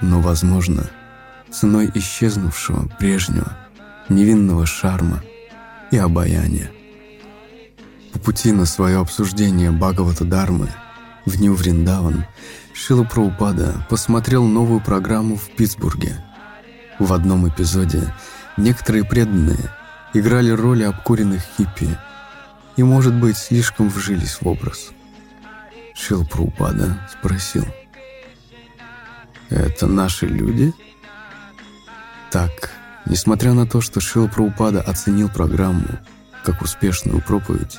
но, возможно, ценой исчезнувшего прежнего невинного шарма и обаяния. По пути на свое обсуждение Бхагавата Дармы в Нью-Вриндаван Шила Праупада посмотрел новую программу в Питтсбурге. В одном эпизоде некоторые преданные играли роли обкуренных хиппи и, может быть, слишком вжились в образ. Шил Праупада спросил. «Это наши люди?» Так, несмотря на то, что Шил Праупада оценил программу как успешную проповедь,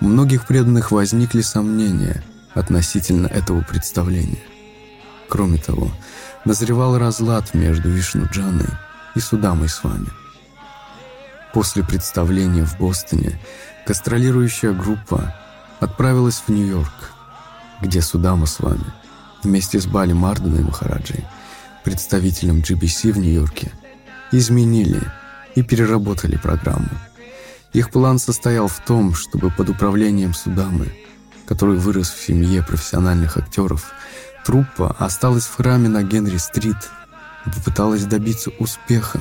у многих преданных возникли сомнения относительно этого представления. Кроме того, назревал разлад между Вишнуджаной и Судамой с вами. После представления в Бостоне гастролирующая группа отправилась в Нью-Йорк, где Судама с вами вместе с Бали Марденой Махараджей, представителем GBC в Нью-Йорке, изменили и переработали программу. Их план состоял в том, чтобы под управлением Судамы, который вырос в семье профессиональных актеров, труппа осталась в храме на Генри-стрит и попыталась добиться успеха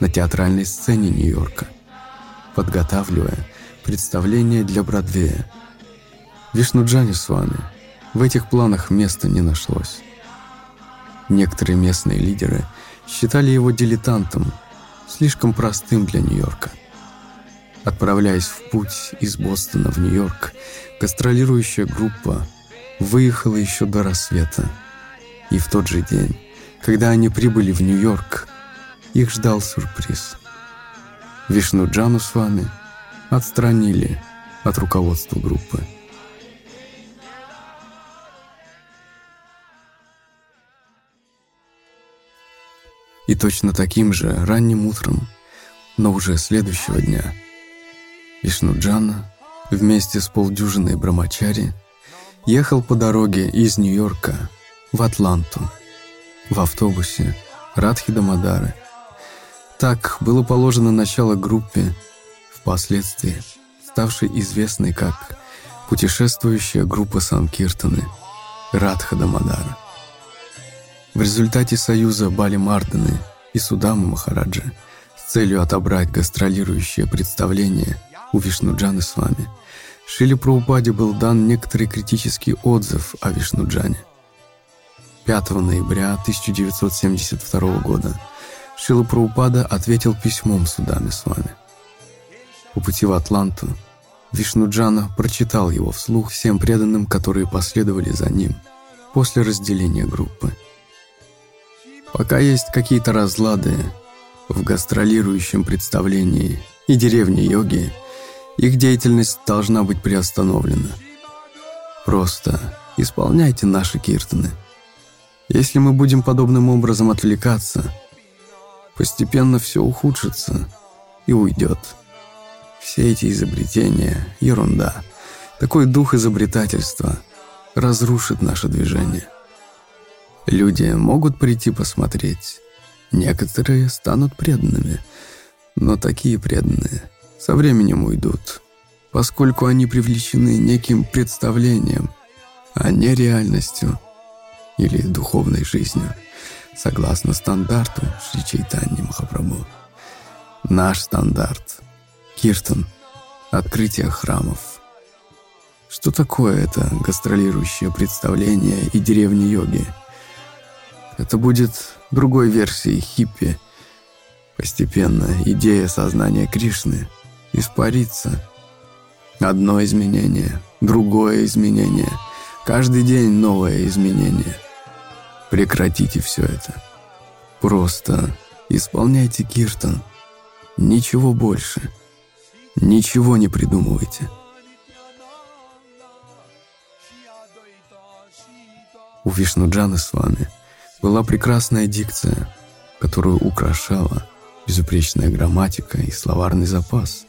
на театральной сцене Нью-Йорка, подготавливая представление для Бродвея. Вишнуджани с вами в этих планах места не нашлось. Некоторые местные лидеры – считали его дилетантом, слишком простым для Нью-Йорка. Отправляясь в путь из Бостона в Нью-Йорк, гастролирующая группа выехала еще до рассвета. И в тот же день, когда они прибыли в Нью-Йорк, их ждал сюрприз. Вишну Джану с вами отстранили от руководства группы. И точно таким же ранним утром, но уже следующего дня, Вишнуджана вместе с полдюжиной брамачари ехал по дороге из Нью-Йорка в Атланту в автобусе Радхи Дамадары. Так было положено начало группе, впоследствии ставшей известной как путешествующая группа Санкиртаны Радха Дамадара. В результате союза Бали Мардены и Судамы Махараджа с целью отобрать гастролирующее представление у Вишнуджаны с вами, Шили Праупаде был дан некоторый критический отзыв о Вишнуджане. 5 ноября 1972 года Шила Праупада ответил письмом Судаме с вами. По пути в Атланту Вишнуджана прочитал его вслух всем преданным, которые последовали за ним после разделения группы. Пока есть какие-то разлады в гастролирующем представлении и деревне йоги, их деятельность должна быть приостановлена. Просто исполняйте наши киртаны. Если мы будем подобным образом отвлекаться, постепенно все ухудшится и уйдет. Все эти изобретения – ерунда. Такой дух изобретательства разрушит наше движение. Люди могут прийти посмотреть. Некоторые станут преданными, но такие преданные со временем уйдут, поскольку они привлечены неким представлением, а не реальностью или духовной жизнью, согласно стандарту Шри Чайтаньи Махапрабху. Наш стандарт – Киртан, открытие храмов. Что такое это гастролирующее представление и деревни йоги – это будет другой версией хиппи. Постепенно идея сознания Кришны испарится. Одно изменение, другое изменение. Каждый день новое изменение. Прекратите все это. Просто исполняйте киртан. Ничего больше. Ничего не придумывайте. У Вишнуджана с вами была прекрасная дикция, которую украшала безупречная грамматика и словарный запас.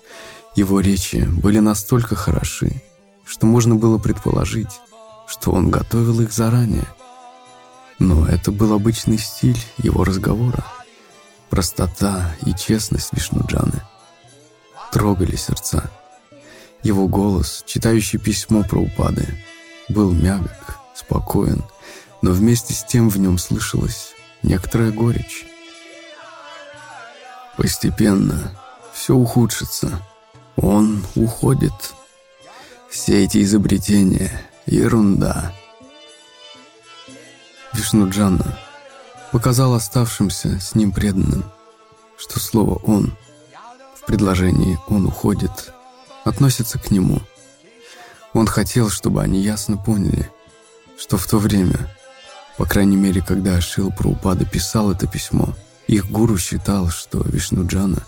Его речи были настолько хороши, что можно было предположить, что он готовил их заранее. Но это был обычный стиль его разговора. Простота и честность Вишнуджаны трогали сердца. Его голос, читающий письмо про упады, был мягок, спокоен, но вместе с тем в нем слышалась некоторая горечь. Постепенно все ухудшится. Он уходит. Все эти изобретения — ерунда. Вишнуджана показал оставшимся с ним преданным, что слово «он» в предложении «он уходит» относится к нему. Он хотел, чтобы они ясно поняли, что в то время, по крайней мере, когда Шил Праупада писал это письмо, их гуру считал, что Вишнуджана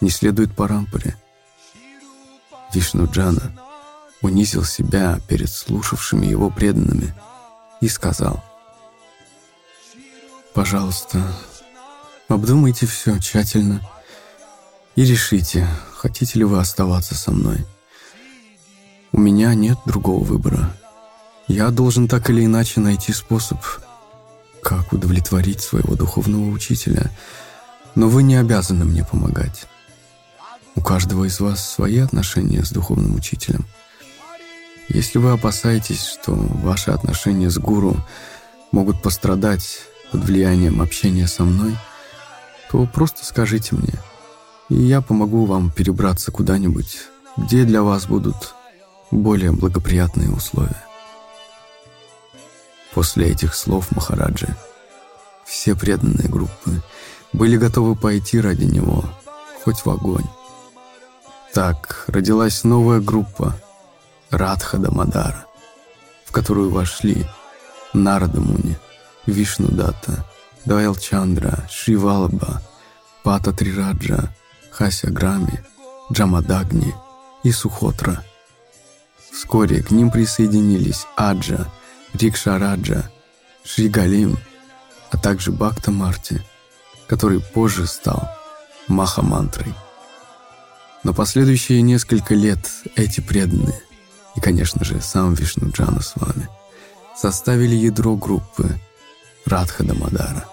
не следует по рампоре. Вишнуджана унизил себя перед слушавшими его преданными и сказал, «Пожалуйста, обдумайте все тщательно и решите, хотите ли вы оставаться со мной. У меня нет другого выбора. Я должен так или иначе найти способ, как удовлетворить своего духовного учителя, но вы не обязаны мне помогать. У каждого из вас свои отношения с духовным учителем. Если вы опасаетесь, что ваши отношения с гуру могут пострадать под влиянием общения со мной, то просто скажите мне, и я помогу вам перебраться куда-нибудь, где для вас будут более благоприятные условия. После этих слов Махараджи все преданные группы были готовы пойти ради него, хоть в огонь. Так родилась новая группа Радха Дамадара, в которую вошли Нарада Муни, Вишну Датта, Дайал Чандра, Шривалаба, Пата Трираджа, Хася Грами, Джамадагни и Сухотра. Вскоре к ним присоединились Аджа, Рикшараджа, Шригалим, а также Бхакта Марти, который позже стал Махамантрой. Но последующие несколько лет эти преданные, и, конечно же, сам Вишну Джана с вами, составили ядро группы Радха Дамадара.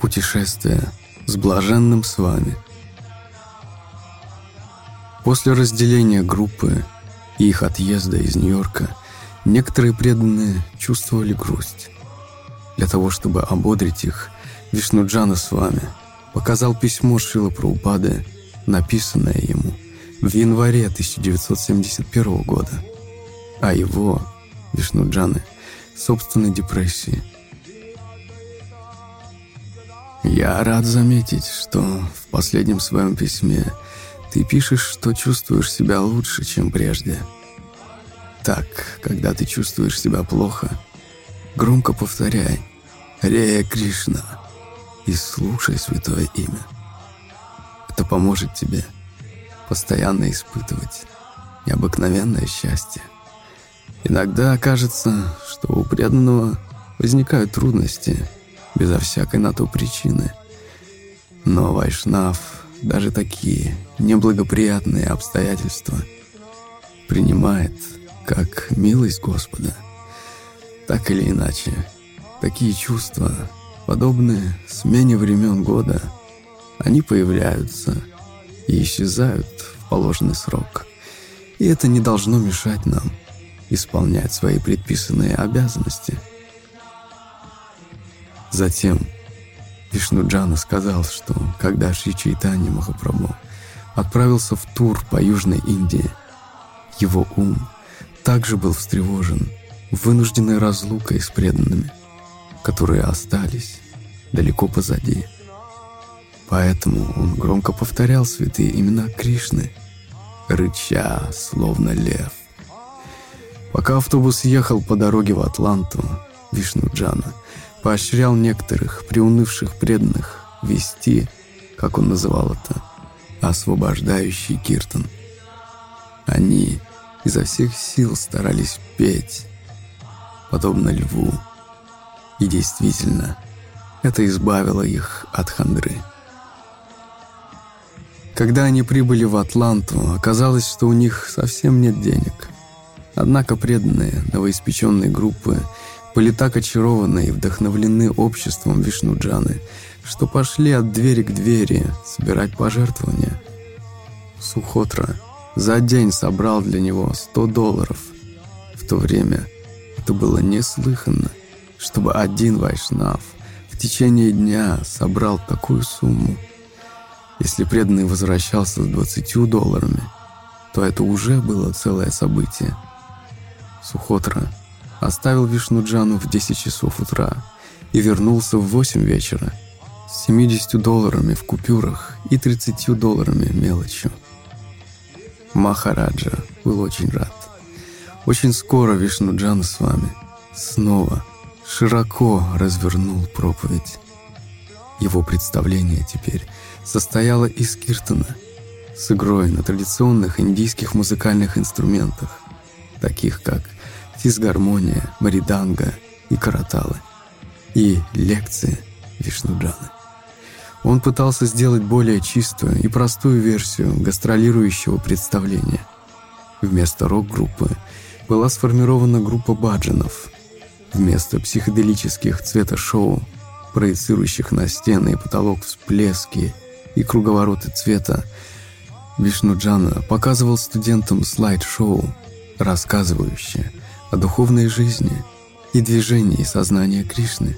Путешествие с блаженным с вами. После разделения группы и их отъезда из Нью-Йорка некоторые преданные чувствовали грусть. Для того, чтобы ободрить их, Вишнуджана с вами. Показал письмо Шила Праупады, написанное ему в январе 1971 года, о его, Вишнуджаны, собственной депрессии – я рад заметить, что в последнем своем письме ты пишешь, что чувствуешь себя лучше, чем прежде. Так, когда ты чувствуешь себя плохо, громко повторяй «Рея Кришна» и слушай святое имя. Это поможет тебе постоянно испытывать необыкновенное счастье. Иногда кажется, что у преданного возникают трудности – безо всякой на то причины. Но Вайшнав даже такие неблагоприятные обстоятельства принимает как милость Господа. Так или иначе, такие чувства, подобные смене времен года, они появляются и исчезают в положенный срок. И это не должно мешать нам исполнять свои предписанные обязанности – Затем Вишнуджана сказал, что когда Шри Чайтани Махапрабху отправился в тур по Южной Индии, его ум также был встревожен вынужденной разлукой с преданными, которые остались далеко позади. Поэтому он громко повторял святые имена Кришны, рыча, словно лев. Пока автобус ехал по дороге в Атланту, Вишнуджана поощрял некоторых приунывших преданных вести, как он называл это, освобождающий Киртон. Они изо всех сил старались петь, подобно льву. И действительно, это избавило их от хандры. Когда они прибыли в Атланту, оказалось, что у них совсем нет денег. Однако преданные новоиспеченные группы были так очарованы и вдохновлены обществом Вишнуджаны, что пошли от двери к двери собирать пожертвования. Сухотра за день собрал для него 100 долларов. В то время это было неслыханно, чтобы один вайшнав в течение дня собрал такую сумму. Если преданный возвращался с 20 долларами, то это уже было целое событие. Сухотра оставил Вишнуджану в 10 часов утра и вернулся в 8 вечера с 70 долларами в купюрах и 30 долларами мелочью. Махараджа был очень рад. Очень скоро Вишнуджан с вами снова широко развернул проповедь. Его представление теперь состояло из киртана с игрой на традиционных индийских музыкальных инструментах, таких как физгармония, мариданга и караталы, и лекции Вишнуджаны. Он пытался сделать более чистую и простую версию гастролирующего представления. Вместо рок-группы была сформирована группа баджанов. Вместо психоделических цветошоу, проецирующих на стены и потолок всплески и круговороты цвета, Вишнуджана показывал студентам слайд-шоу, рассказывающее о духовной жизни и движении сознания Кришны,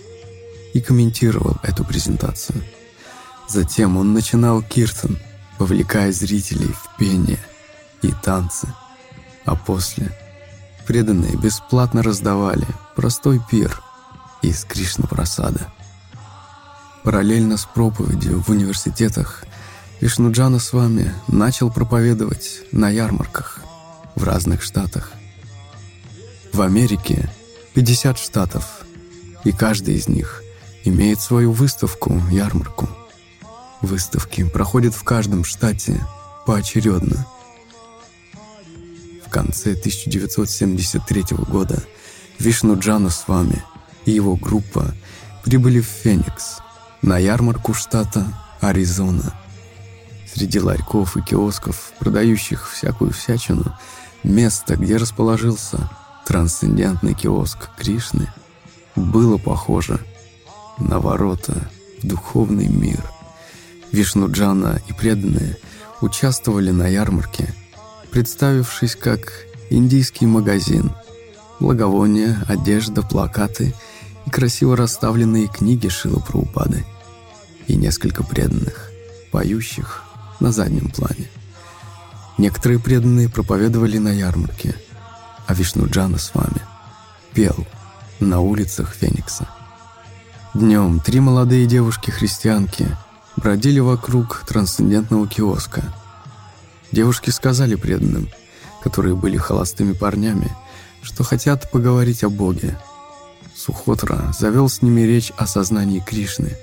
и комментировал эту презентацию – Затем он начинал киртан, повлекая зрителей в пение и танцы. А после преданные бесплатно раздавали простой пир из Кришна Прасада. Параллельно с проповедью в университетах Вишнуджана с вами начал проповедовать на ярмарках в разных штатах. В Америке 50 штатов, и каждый из них имеет свою выставку, ярмарку – Выставки проходят в каждом штате поочередно. Конце 1973 года Вишну Джану с вами и его группа прибыли в Феникс на ярмарку штата Аризона. Среди ларьков и киосков, продающих всякую всячину, место, где расположился трансцендентный киоск Кришны, было похоже на ворота в духовный мир – Вишнуджана и преданные участвовали на ярмарке, представившись как индийский магазин. Благовония, одежда, плакаты и красиво расставленные книги Шила Праупады. И несколько преданных, поющих на заднем плане. Некоторые преданные проповедовали на ярмарке, а Вишнуджана с вами пел на улицах Феникса. Днем три молодые девушки-христианки – бродили вокруг трансцендентного киоска. Девушки сказали преданным, которые были холостыми парнями, что хотят поговорить о Боге. Сухотра завел с ними речь о сознании Кришны,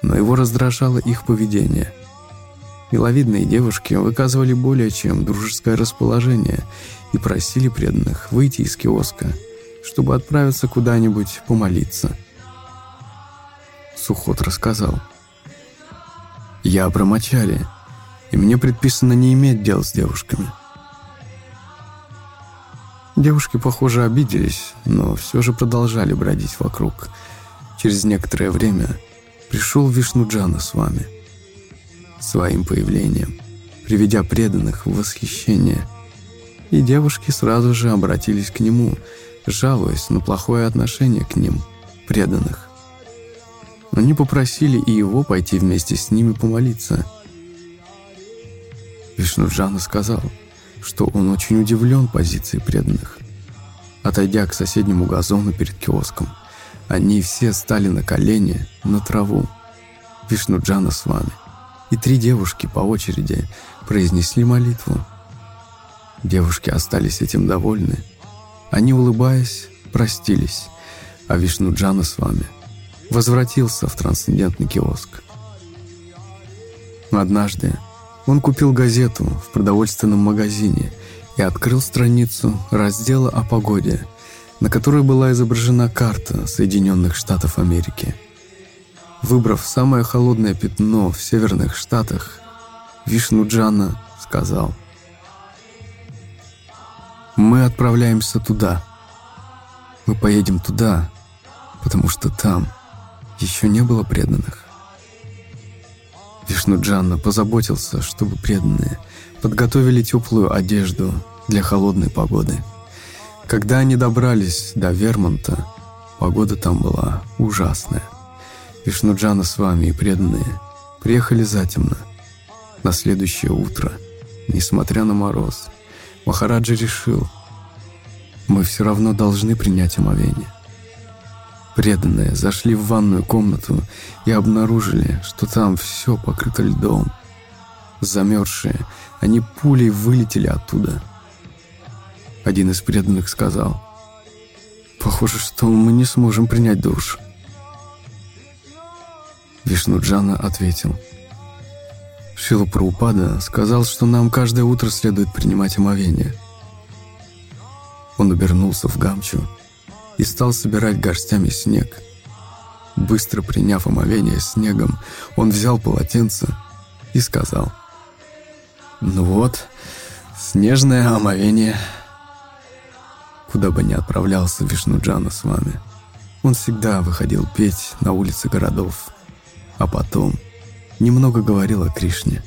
но его раздражало их поведение. Миловидные девушки выказывали более чем дружеское расположение и просили преданных выйти из киоска, чтобы отправиться куда-нибудь помолиться. Сухот рассказал – я промочали, и мне предписано не иметь дел с девушками. Девушки, похоже, обиделись, но все же продолжали бродить вокруг. Через некоторое время пришел Вишнуджана с вами. Своим появлением, приведя преданных в восхищение. И девушки сразу же обратились к нему, жалуясь на плохое отношение к ним, преданных. Они попросили и его пойти вместе с ними помолиться. Вишнуджана сказал, что он очень удивлен позицией преданных. Отойдя к соседнему газону перед киоском, они все стали на колени, на траву. Вишнуджана с вами. И три девушки по очереди произнесли молитву. Девушки остались этим довольны. Они, улыбаясь, простились, а Вишнуджана с вами – возвратился в трансцендентный киоск. Однажды он купил газету в продовольственном магазине и открыл страницу раздела о погоде, на которой была изображена карта Соединенных Штатов Америки. Выбрав самое холодное пятно в северных штатах, Вишну Джана сказал «Мы отправляемся туда. Мы поедем туда, потому что там еще не было преданных». Вишну Джанна позаботился, чтобы преданные подготовили теплую одежду для холодной погоды. Когда они добрались до Вермонта, погода там была ужасная. Вишнуджана с вами и преданные приехали затемно. На следующее утро, несмотря на мороз, Махараджа решил, мы все равно должны принять омовение. Преданные зашли в ванную комнату и обнаружили, что там все покрыто льдом. Замерзшие, они пулей вылетели оттуда. Один из преданных сказал, «Похоже, что мы не сможем принять душ». Вишнуджана ответил, Шила Праупада сказал, что нам каждое утро следует принимать омовение. Он обернулся в гамчу и стал собирать горстями снег. Быстро приняв омовение снегом, он взял полотенце и сказал, «Ну вот, снежное омовение». Куда бы ни отправлялся Вишнуджана с вами, он всегда выходил петь на улицы городов, а потом немного говорил о Кришне.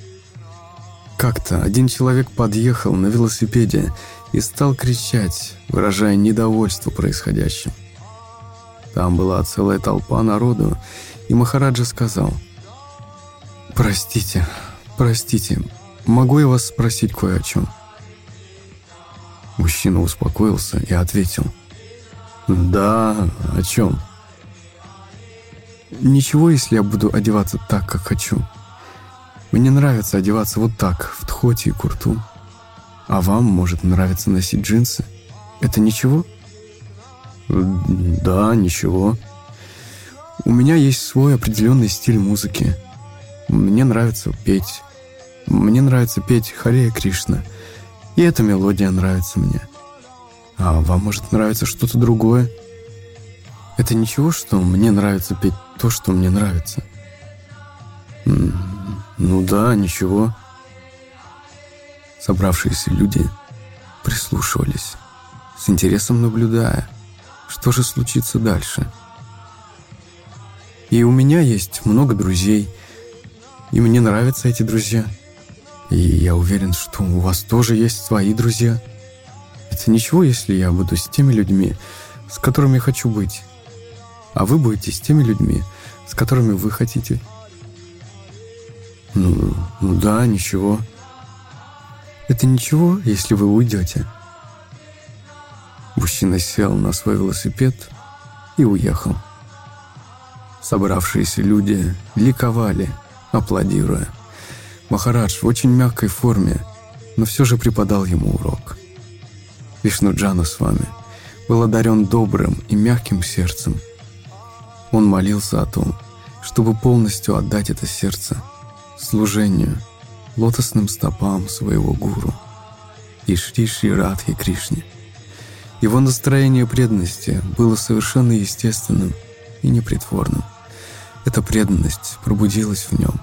Как-то один человек подъехал на велосипеде и стал кричать, выражая недовольство происходящим. Там была целая толпа народу, и Махараджа сказал, «Простите, простите, могу я вас спросить кое о чем?» Мужчина успокоился и ответил, «Да, о чем?» «Ничего, если я буду одеваться так, как хочу. Мне нравится одеваться вот так, в тхоте и курту. А вам может нравиться носить джинсы. Это ничего? Да, ничего. У меня есть свой определенный стиль музыки. Мне нравится петь. Мне нравится петь Харея Кришна. И эта мелодия нравится мне. А вам может нравиться что-то другое? Это ничего, что мне нравится петь то, что мне нравится? Ну да, ничего. Собравшиеся люди прислушивались, с интересом наблюдая, что же случится дальше. И у меня есть много друзей, и мне нравятся эти друзья. И я уверен, что у вас тоже есть свои друзья. Это ничего, если я буду с теми людьми, с которыми хочу быть. А вы будете с теми людьми, с которыми вы хотите. Ну, ну да, ничего. Это ничего, если вы уйдете. Мужчина сел на свой велосипед и уехал. Собравшиеся люди ликовали, аплодируя. Махарадж в очень мягкой форме, но все же преподал ему урок. Вишнуджана с вами был одарен добрым и мягким сердцем. Он молился о том, чтобы полностью отдать это сердце служению – лотосным стопам своего гуру и Шри Шри Радхи Кришне. Его настроение преданности было совершенно естественным и непритворным. Эта преданность пробудилась в нем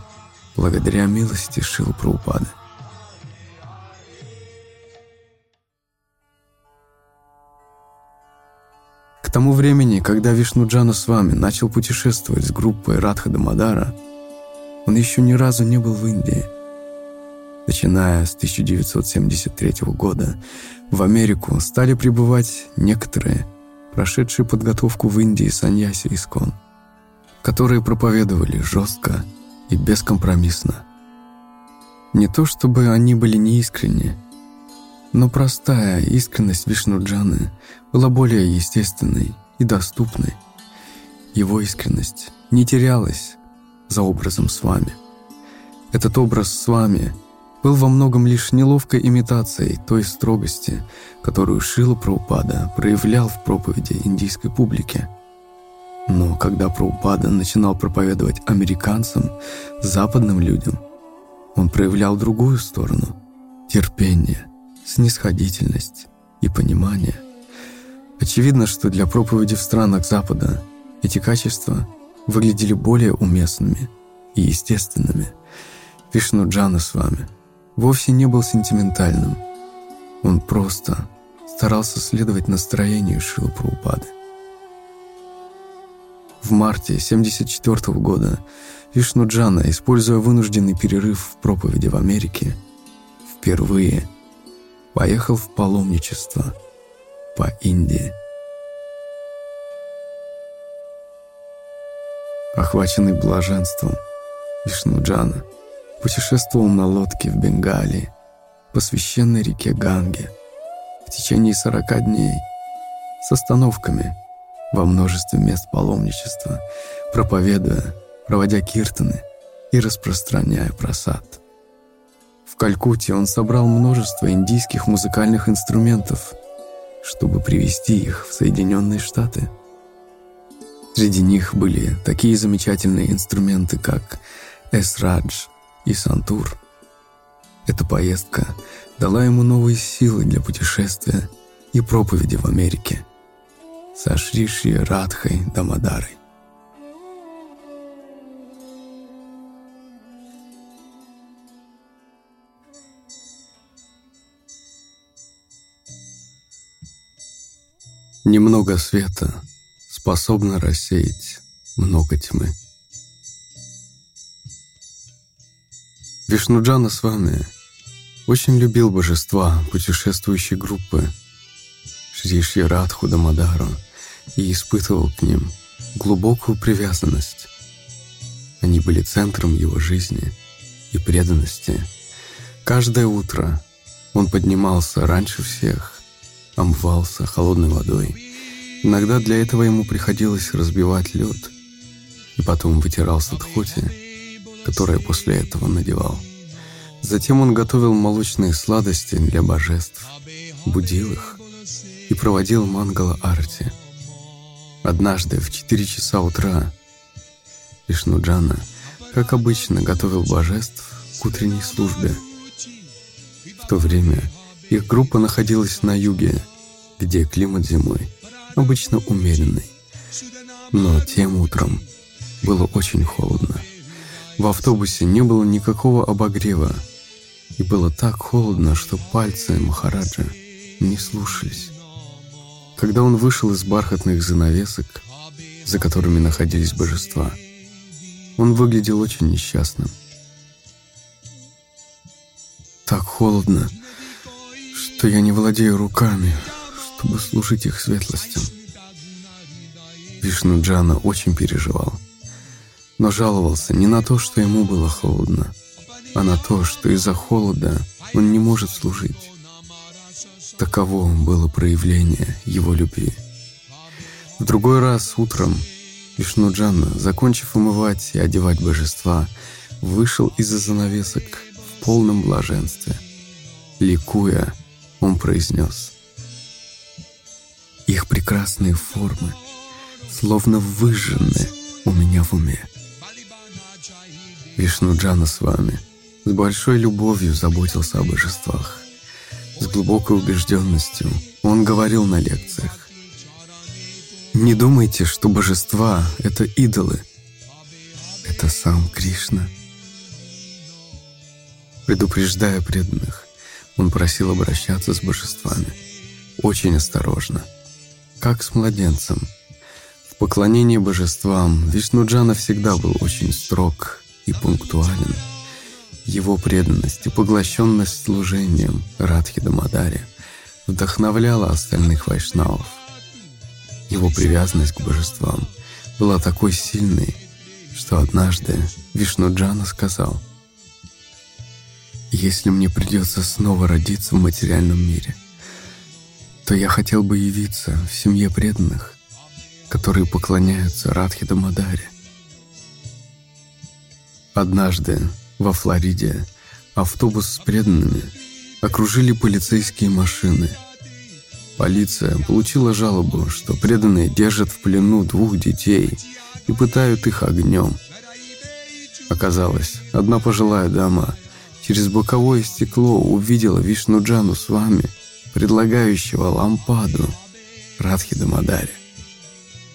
благодаря милости Шилы Праупады. К тому времени, когда Вишнуджана с вами начал путешествовать с группой Радха Дамадара, он еще ни разу не был в Индии – Начиная с 1973 года в Америку стали прибывать некоторые, прошедшие подготовку в Индии саньяси искон, которые проповедовали жестко и бескомпромиссно. Не то чтобы они были неискренни, но простая искренность Вишнуджаны была более естественной и доступной. Его искренность не терялась за образом с вами. Этот образ с вами – был во многом лишь неловкой имитацией той строгости, которую Шила Праупада проявлял в проповеди индийской публике. Но когда Праупада начинал проповедовать американцам, западным людям, он проявлял другую сторону – терпение, снисходительность и понимание. Очевидно, что для проповеди в странах Запада эти качества выглядели более уместными и естественными. Вишну Джана с вами вовсе не был сентиментальным. Он просто старался следовать настроению Праупады. В марте 1974 года Вишну Джана, используя вынужденный перерыв в проповеди в Америке, впервые поехал в паломничество по Индии. Охваченный блаженством, Вишнуджана путешествовал на лодке в Бенгалии по священной реке Ганге. В течение 40 дней с остановками во множестве мест паломничества, проповедуя, проводя киртаны и распространяя просад. В Калькутте он собрал множество индийских музыкальных инструментов, чтобы привезти их в Соединенные Штаты – Среди них были такие замечательные инструменты, как эсрадж и сантур. Эта поездка дала ему новые силы для путешествия и проповеди в Америке со Шриши Радхой Дамадарой. Немного света — способна рассеять много тьмы. Вишнуджана с вами очень любил божества путешествующей группы Шришьи Радху Дамадару и испытывал к ним глубокую привязанность. Они были центром его жизни и преданности. Каждое утро он поднимался раньше всех, омывался холодной водой Иногда для этого ему приходилось разбивать лед и потом вытирался тхоти, которое после этого надевал. Затем он готовил молочные сладости для божеств, будил их и проводил мангала арти. Однажды в 4 часа утра Вишнуджана, как обычно, готовил божеств к утренней службе. В то время их группа находилась на юге, где климат зимой обычно умеренный. Но тем утром было очень холодно. В автобусе не было никакого обогрева, и было так холодно, что пальцы Махараджа не слушались. Когда он вышел из бархатных занавесок, за которыми находились божества, он выглядел очень несчастным. Так холодно, что я не владею руками, чтобы служить их светлостям. Вишну Джана очень переживал, но жаловался не на то, что ему было холодно, а на то, что из-за холода он не может служить. Таково было проявление его любви. В другой раз утром Вишну Джана, закончив умывать и одевать божества, вышел из-за занавесок в полном блаженстве. Ликуя, он произнес их прекрасные формы, словно выжжены у меня в уме. Вишну Джана с вами с большой любовью заботился о божествах. С глубокой убежденностью он говорил на лекциях. Не думайте, что божества — это идолы. Это сам Кришна. Предупреждая преданных, он просил обращаться с божествами очень осторожно — как с младенцем. В поклонении божествам Вишнуджана всегда был очень строг и пунктуален. Его преданность и поглощенность служением Радхи Дамадаре вдохновляла остальных вайшнавов. Его привязанность к божествам была такой сильной, что однажды Вишнуджана сказал, «Если мне придется снова родиться в материальном мире, то я хотел бы явиться в семье преданных, которые поклоняются Радхи Дамадаре. Однажды во Флориде автобус с преданными окружили полицейские машины. Полиция получила жалобу, что преданные держат в плену двух детей и пытают их огнем. Оказалось, одна пожилая дама через боковое стекло увидела Вишнуджану с вами, предлагающего лампаду Радхи Дамадаре,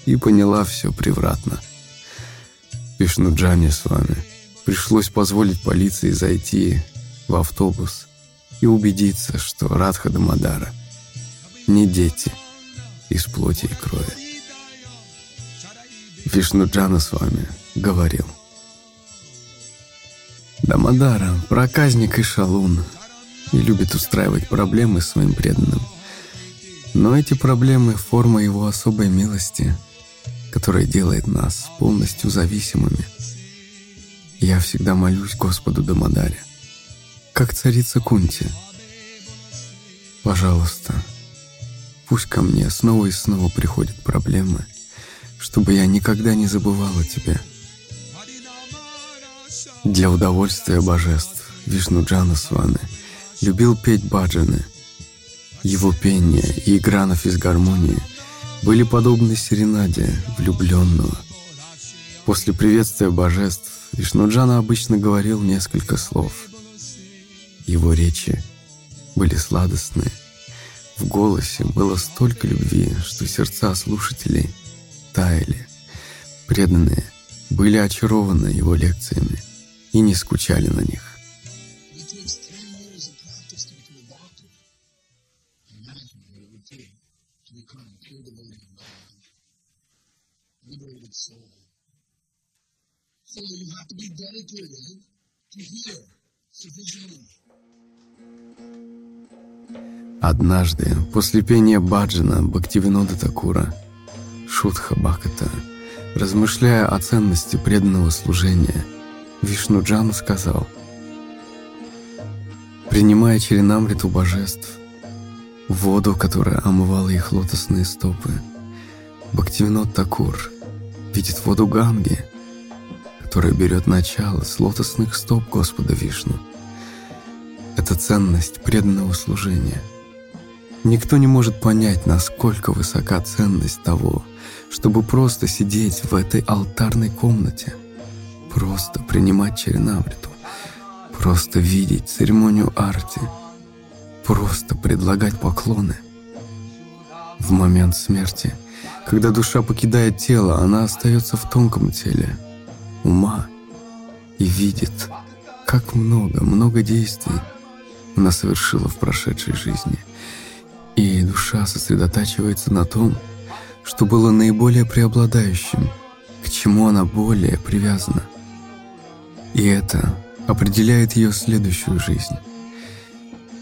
и поняла все превратно. Вишнуджане с вами пришлось позволить полиции зайти в автобус и убедиться, что Радха Дамадара не дети из плоти и крови. Вишнуджана с вами говорил. Дамадара – проказник и шалун, и любит устраивать проблемы своим преданным. Но эти проблемы – форма его особой милости, которая делает нас полностью зависимыми. Я всегда молюсь Господу Дамадаре, как царица Кунти. Пожалуйста, пусть ко мне снова и снова приходят проблемы, чтобы я никогда не забывал о тебе. Для удовольствия божеств Вишну Джана Сваны любил петь баджаны. Его пение и игра на физгармонии были подобны серенаде влюбленного. После приветствия божеств Вишнуджана обычно говорил несколько слов. Его речи были сладостные. В голосе было столько любви, что сердца слушателей таяли. Преданные были очарованы его лекциями и не скучали на них. Однажды, после пения Баджана Бхактивинода Такура, Шутха Бхаката, размышляя о ценности преданного служения, Вишну Джану сказал, принимая черенамриту божеств, воду, которая омывала их лотосные стопы, Бхактивинод Такур видит воду Ганги, которая берет начало с лотосных стоп Господа Вишну. Это ценность преданного служения. Никто не может понять, насколько высока ценность того, чтобы просто сидеть в этой алтарной комнате, просто принимать черенавриту, просто видеть церемонию арти, просто предлагать поклоны. В момент смерти, когда душа покидает тело, она остается в тонком теле – ума и видит, как много, много действий она совершила в прошедшей жизни. И душа сосредотачивается на том, что было наиболее преобладающим, к чему она более привязана. И это определяет ее следующую жизнь.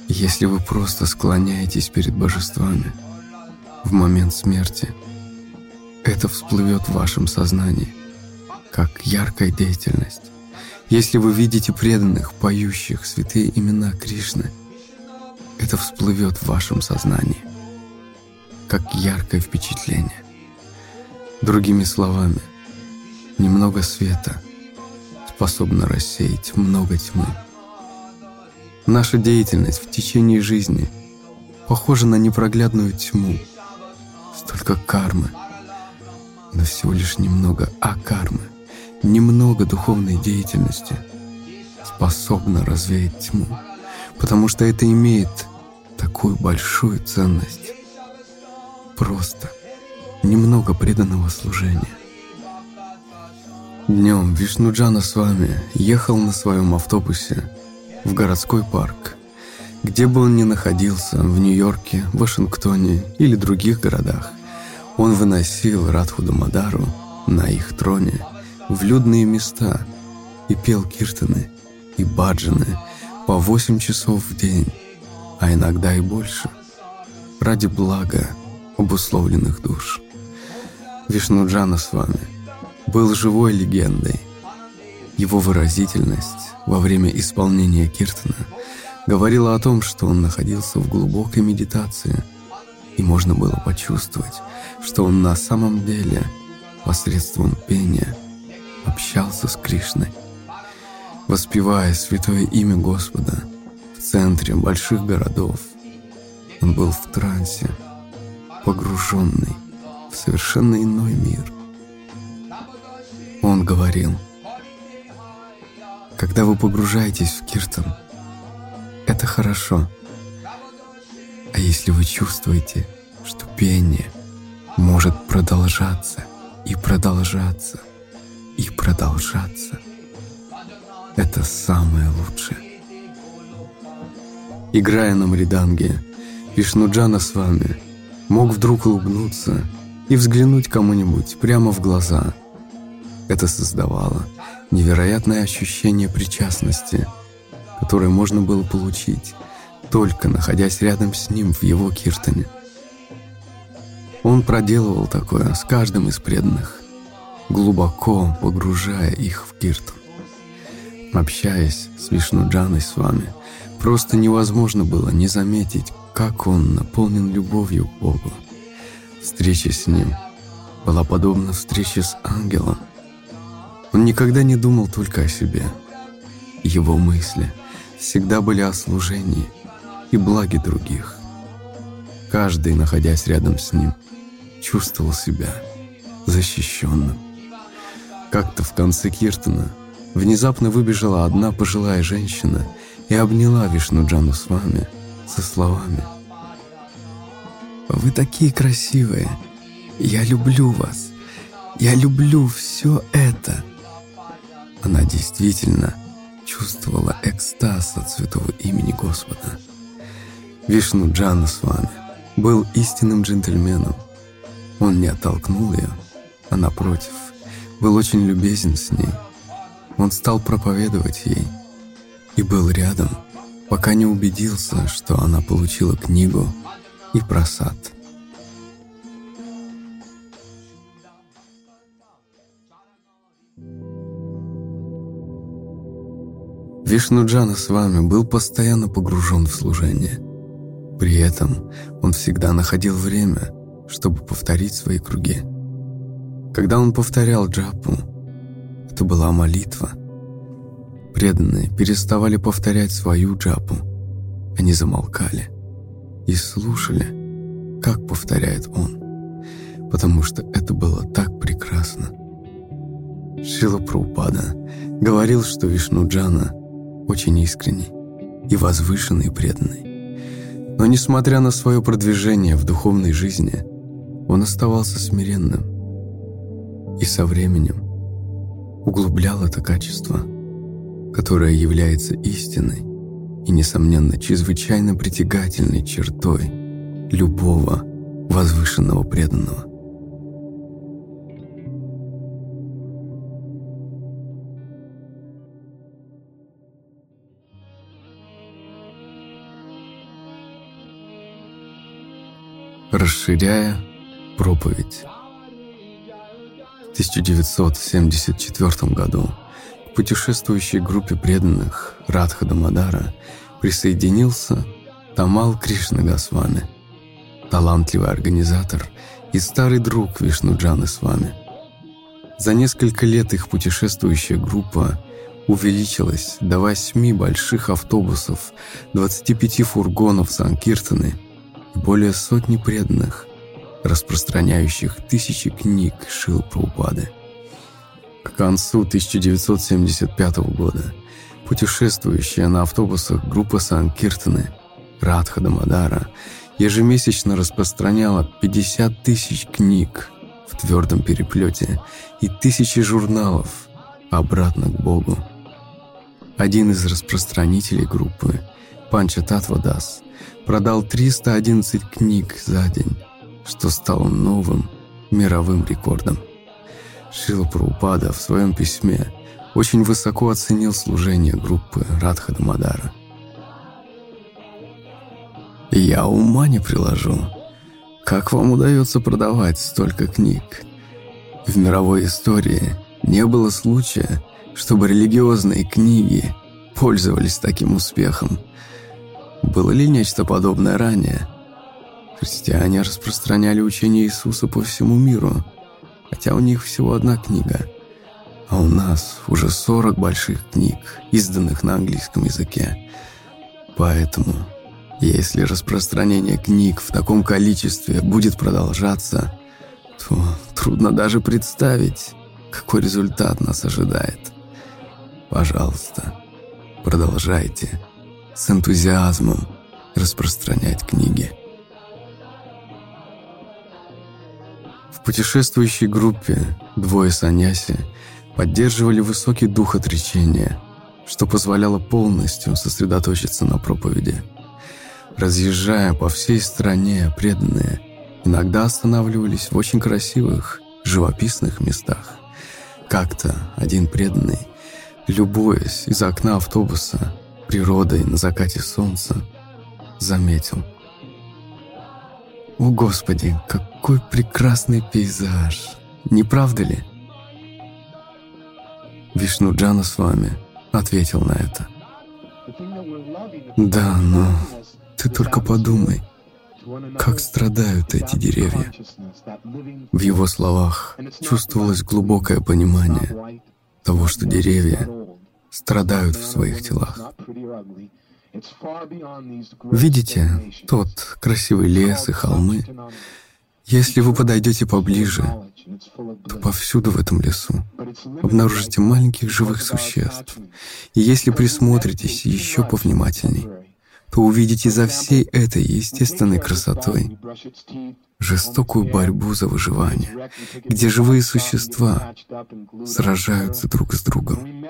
Если вы просто склоняетесь перед божествами в момент смерти, это всплывет в вашем сознании – как яркая деятельность. Если вы видите преданных, поющих святые имена Кришны, это всплывет в вашем сознании, как яркое впечатление. Другими словами, немного света способно рассеять много тьмы. Наша деятельность в течение жизни похожа на непроглядную тьму, столько кармы, но всего лишь немного акармы – немного духовной деятельности способна развеять тьму, потому что это имеет такую большую ценность. Просто немного преданного служения. Днем Вишнуджана с вами ехал на своем автобусе в городской парк. Где бы он ни находился, в Нью-Йорке, Вашингтоне или других городах, он выносил Радху Дамадару на их троне – в людные места и пел киртаны и баджаны по восемь часов в день, а иногда и больше, ради блага обусловленных душ. Вишнуджана с вами был живой легендой. Его выразительность во время исполнения киртана говорила о том, что он находился в глубокой медитации, и можно было почувствовать, что он на самом деле посредством пения – общался с Кришной, воспевая святое имя Господа в центре больших городов. Он был в трансе, погруженный в совершенно иной мир. Он говорил, когда вы погружаетесь в киртан, это хорошо. А если вы чувствуете, что пение может продолжаться и продолжаться и продолжаться, это самое лучшее. Играя на мриданге, Вишнуджана с вами мог вдруг улыбнуться и взглянуть кому-нибудь прямо в глаза. Это создавало невероятное ощущение причастности, которое можно было получить, только находясь рядом с ним в его киртане. Он проделывал такое с каждым из преданных, глубоко погружая их в киртан. Общаясь с Вишнуджаной с вами, просто невозможно было не заметить, как он наполнен любовью к Богу. Встреча с ним была подобна встрече с ангелом. Он никогда не думал только о себе. Его мысли всегда были о служении и благе других. Каждый, находясь рядом с ним, чувствовал себя защищенным. Как-то в конце Киртона внезапно выбежала одна пожилая женщина и обняла Вишнуджану с вами со словами «Вы такие красивые! Я люблю вас! Я люблю все это!» Она действительно чувствовала экстаз от святого имени Господа. Вишну Джана с вами был истинным джентльменом. Он не оттолкнул ее, а напротив, был очень любезен с ней. Он стал проповедовать ей и был рядом, пока не убедился, что она получила книгу и просад. Вишнуджана с вами был постоянно погружен в служение. При этом он всегда находил время, чтобы повторить свои круги. Когда он повторял джапу, это была молитва. Преданные переставали повторять свою джапу. Они замолкали и слушали, как повторяет он, потому что это было так прекрасно. Шила Праупада говорил, что Вишнуджана очень искренний и возвышенный преданный. Но несмотря на свое продвижение в духовной жизни, он оставался смиренным и со временем углублял это качество, которое является истиной и, несомненно, чрезвычайно притягательной чертой любого возвышенного преданного. Расширяя проповедь. В 1974 году к путешествующей группе преданных Радха Дамадара присоединился Тамал Кришна Госвами, талантливый организатор и старый друг Вишнуджаны с вами. За несколько лет их путешествующая группа увеличилась до восьми больших автобусов, 25 фургонов Санкиртаны – более сотни преданных, распространяющих тысячи книг Шил Праупады. К концу 1975 года путешествующая на автобусах группа Санкиртаны Радха Дамадара ежемесячно распространяла 50 тысяч книг в твердом переплете и тысячи журналов обратно к Богу. Один из распространителей группы, Панча Татвадас, продал 311 книг за день, что стало новым мировым рекордом. Шила Праупада в своем письме очень высоко оценил служение группы Радха Дамадара. «Я ума не приложу. Как вам удается продавать столько книг? В мировой истории не было случая, чтобы религиозные книги пользовались таким успехом. Было ли нечто подобное ранее? Христиане распространяли учение Иисуса по всему миру, хотя у них всего одна книга. А у нас уже 40 больших книг, изданных на английском языке. Поэтому Если распространение книг в таком количестве будет продолжаться, то трудно даже представить, какой результат нас ожидает. Пожалуйста, продолжайте с энтузиазмом распространять книги. Путешествующей группе двое саньяси поддерживали высокий дух отречения, что позволяло полностью сосредоточиться на проповеди. Разъезжая по всей стране, преданные иногда останавливались в очень красивых, живописных местах. Как-то один преданный, любуясь из окна автобуса природой на закате солнца, заметил. «О, Господи, какой прекрасный пейзаж! Не правда ли?» Вишну Джана с вами ответил на это. «Да, но ты только подумай, как страдают эти деревья». В его словах чувствовалось глубокое понимание того, что деревья страдают в своих телах. Видите тот красивый лес и холмы? Если вы подойдете поближе, то повсюду в этом лесу обнаружите маленьких живых существ. И если присмотритесь еще повнимательней, то увидите за всей этой естественной красотой жестокую борьбу за выживание, где живые существа сражаются друг с другом,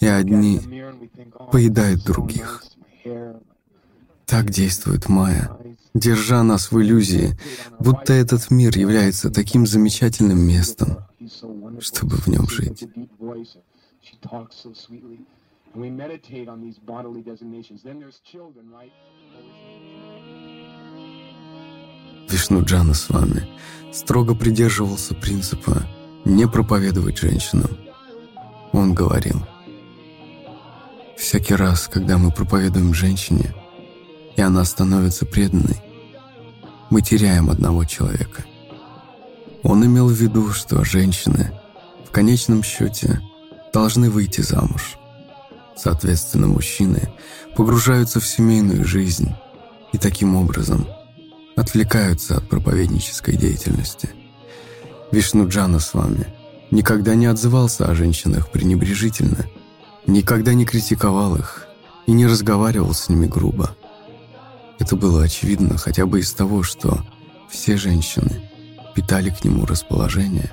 и одни поедают других. Так действует Майя, держа нас в иллюзии, будто этот мир является таким замечательным местом, чтобы в нем жить. Вишну Джана с вами строго придерживался принципа не проповедовать женщинам. Он говорил, «Всякий раз, когда мы проповедуем женщине, и она становится преданной, мы теряем одного человека». Он имел в виду, что женщины в конечном счете должны выйти замуж. Соответственно, мужчины погружаются в семейную жизнь и таким образом – отвлекаются от проповеднической деятельности. Вишнуджана с вами никогда не отзывался о женщинах пренебрежительно, никогда не критиковал их и не разговаривал с ними грубо. Это было очевидно хотя бы из того, что все женщины питали к нему расположение.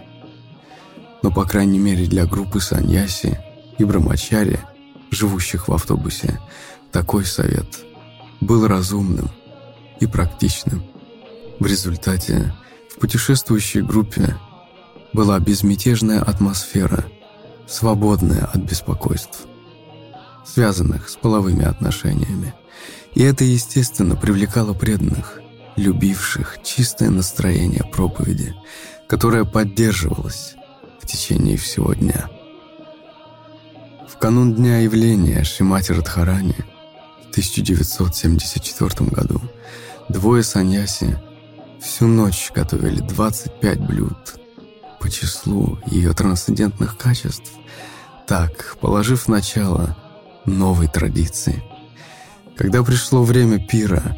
Но, по крайней мере, для группы Саньяси и Брамачари, живущих в автобусе, такой совет был разумным и практичным. В результате в путешествующей группе была безмятежная атмосфера, свободная от беспокойств, связанных с половыми отношениями. И это, естественно, привлекало преданных, любивших чистое настроение проповеди, которое поддерживалось в течение всего дня. В канун Дня явления Шимати Радхарани в 1974 году двое саньяси Всю ночь готовили 25 блюд по числу ее трансцендентных качеств, так, положив начало новой традиции. Когда пришло время пира,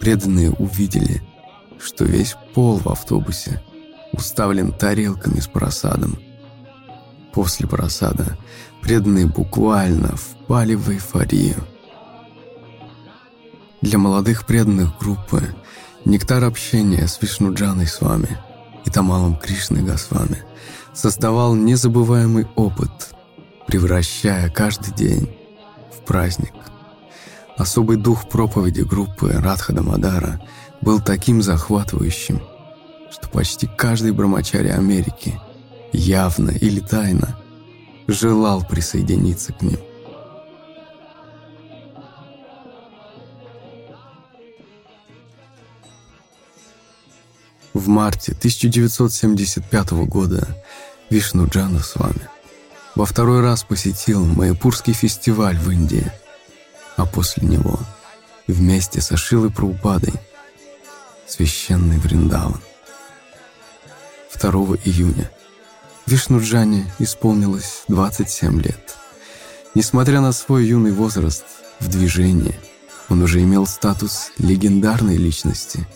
преданные увидели, что весь пол в автобусе уставлен тарелками с просадом. После просада преданные буквально впали в эйфорию. Для молодых преданных группы Нектар общения с Вишнуджаной с вами и Тамалом Кришной Госвами создавал незабываемый опыт, превращая каждый день в праздник. Особый дух проповеди группы Радха Дамадара был таким захватывающим, что почти каждый брамачари Америки, явно или тайно, желал присоединиться к ним. В марте 1975 года Вишну Джана с вами во второй раз посетил Майпурский фестиваль в Индии, а после него вместе со Шилой Праупадой священный Вриндаван. 2 июня Вишну Джане исполнилось 27 лет. Несмотря на свой юный возраст, в движении Он уже имел статус легендарной личности.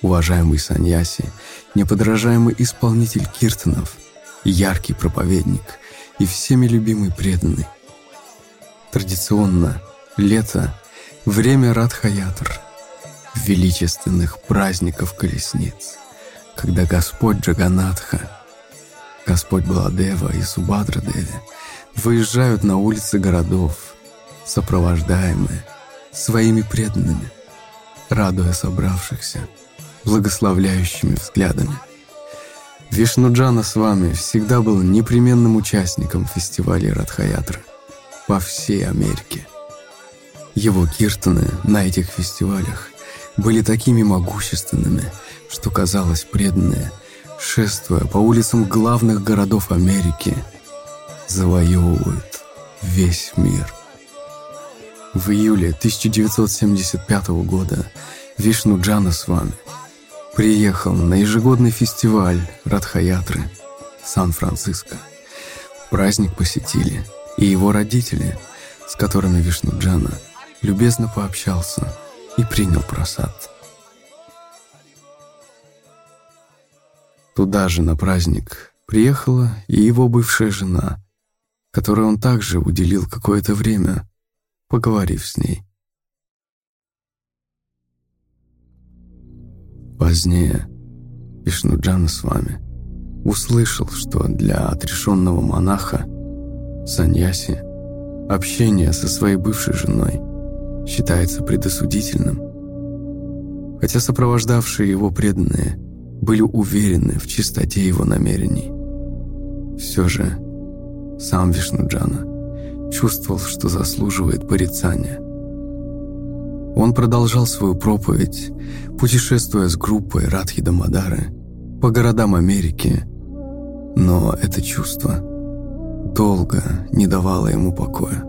Уважаемый Саньяси, неподражаемый исполнитель киртанов, яркий проповедник и всеми любимый преданный. Традиционно лето – время Радхаятр, величественных праздников колесниц, когда Господь Джаганатха, Господь Баладева и Субадра Деви выезжают на улицы городов, сопровождаемые своими преданными, радуя собравшихся благословляющими взглядами. Вишнуджана с вами всегда был непременным участником фестиваля Радхаятры по всей Америке. Его киртаны на этих фестивалях были такими могущественными, что казалось преданные, шествуя по улицам главных городов Америки, завоевывают весь мир. В июле 1975 года Вишну Джана с вами приехал на ежегодный фестиваль Радхаятры Сан-Франциско. Праздник посетили и его родители, с которыми Вишну Джана любезно пообщался и принял просад. Туда же на праздник приехала и его бывшая жена, которой он также уделил какое-то время, поговорив с ней. Позднее Вишнуджана с вами услышал, что для отрешенного монаха Саньяси общение со своей бывшей женой считается предосудительным. Хотя сопровождавшие его преданные были уверены в чистоте его намерений. Все же сам Вишнуджана чувствовал, что заслуживает порицания. Он продолжал свою проповедь, путешествуя с группой Радхи Дамадары по городам Америки, но это чувство долго не давало ему покоя.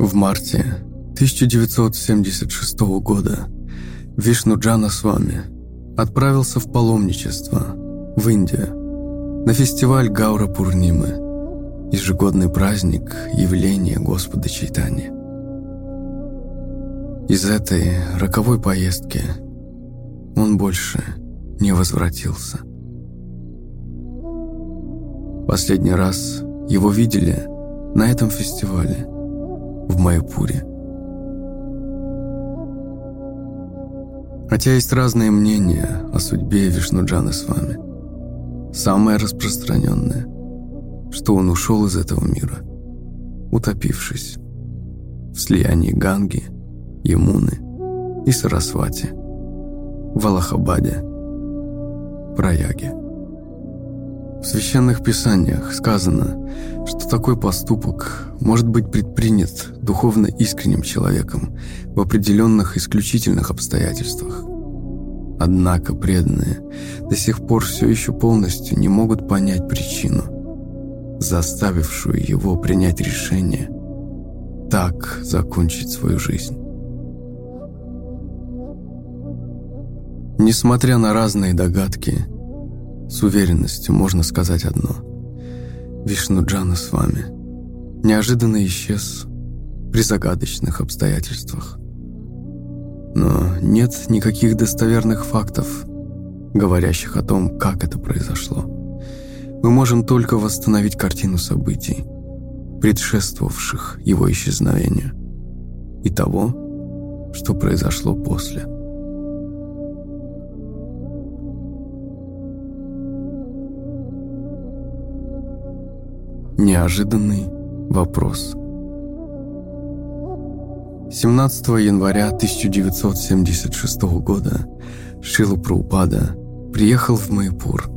В марте 1976 года Вишну Джана Свами отправился в паломничество в Индию на фестиваль Гаура Пурнимы, ежегодный праздник явления Господа Чайтани. Из этой роковой поездки он больше не возвратился. Последний раз его видели на этом фестивале – в Майпуре. Хотя есть разные мнения о судьбе Вишнуджана с вами. Самое распространенное, что он ушел из этого мира, утопившись в слиянии Ганги, Ямуны и Сарасвати, в Аллахабаде, Праяге. В священных писаниях сказано, что такой поступок может быть предпринят духовно искренним человеком в определенных исключительных обстоятельствах. Однако преданные до сих пор все еще полностью не могут понять причину, заставившую его принять решение так закончить свою жизнь. Несмотря на разные догадки, с уверенностью можно сказать одно. Вишну Джана с вами неожиданно исчез при загадочных обстоятельствах. Но нет никаких достоверных фактов, говорящих о том, как это произошло. Мы можем только восстановить картину событий, предшествовавших его исчезновению, и того, что произошло после. Неожиданный вопрос. 17 января 1976 года Шила Праупада приехал в Майпур.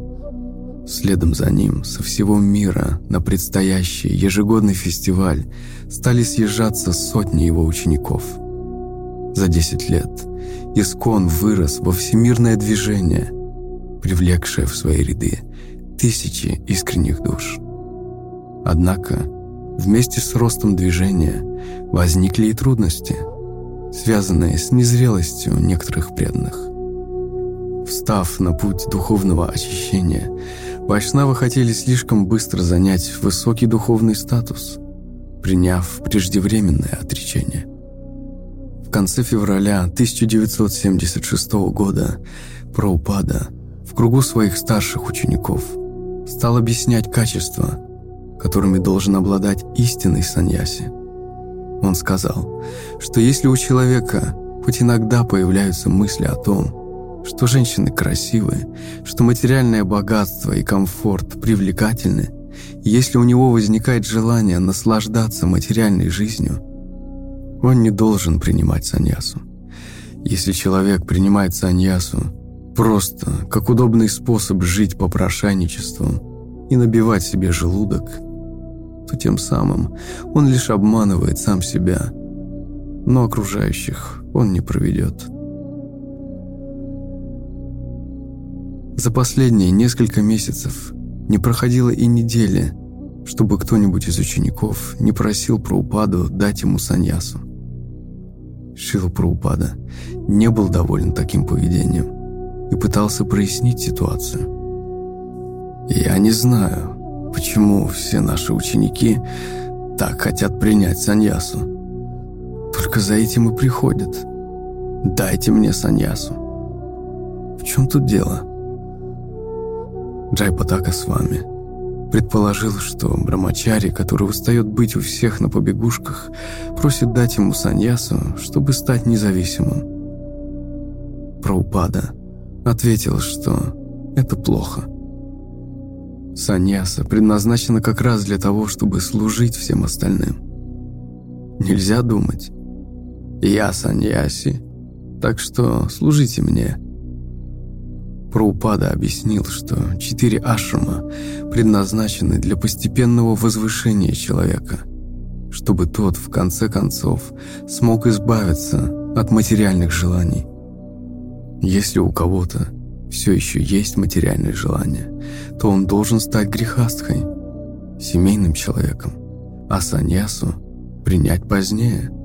Следом за ним со всего мира на предстоящий ежегодный фестиваль стали съезжаться сотни его учеников. За 10 лет Искон вырос во всемирное движение, привлекшее в свои ряды тысячи искренних душ. Однако вместе с ростом движения возникли и трудности, связанные с незрелостью некоторых преданных. Встав на путь духовного очищения, вайшнавы хотели слишком быстро занять высокий духовный статус, приняв преждевременное отречение. В конце февраля 1976 года Праупада в кругу своих старших учеников стал объяснять качества, которыми должен обладать истинный саньяси. Он сказал, что если у человека хоть иногда появляются мысли о том, что женщины красивые, что материальное богатство и комфорт привлекательны, если у него возникает желание наслаждаться материальной жизнью, он не должен принимать саньясу. Если человек принимает саньясу просто как удобный способ жить по прошайничеству и набивать себе желудок, то тем самым он лишь обманывает сам себя, но окружающих он не проведет. За последние несколько месяцев не проходило и недели, чтобы кто-нибудь из учеников не просил про упаду дать ему саньясу. Шила Праупада не был доволен таким поведением и пытался прояснить ситуацию. «Я не знаю, почему все наши ученики так хотят принять саньясу. Только за этим и приходят. Дайте мне саньясу. В чем тут дело?» Джайпатака с вами. Предположил, что Брамачари, который устает быть у всех на побегушках, просит дать ему саньясу, чтобы стать независимым. Праупада ответил, что это плохо. Саньяса предназначена как раз для того, чтобы служить всем остальным. Нельзя думать. Я саньяси, так что служите мне. Праупада объяснил, что четыре ашрама предназначены для постепенного возвышения человека, чтобы тот, в конце концов, смог избавиться от материальных желаний. Если у кого-то все еще есть материальные желания, то он должен стать грехастхой, семейным человеком, а саньясу принять позднее –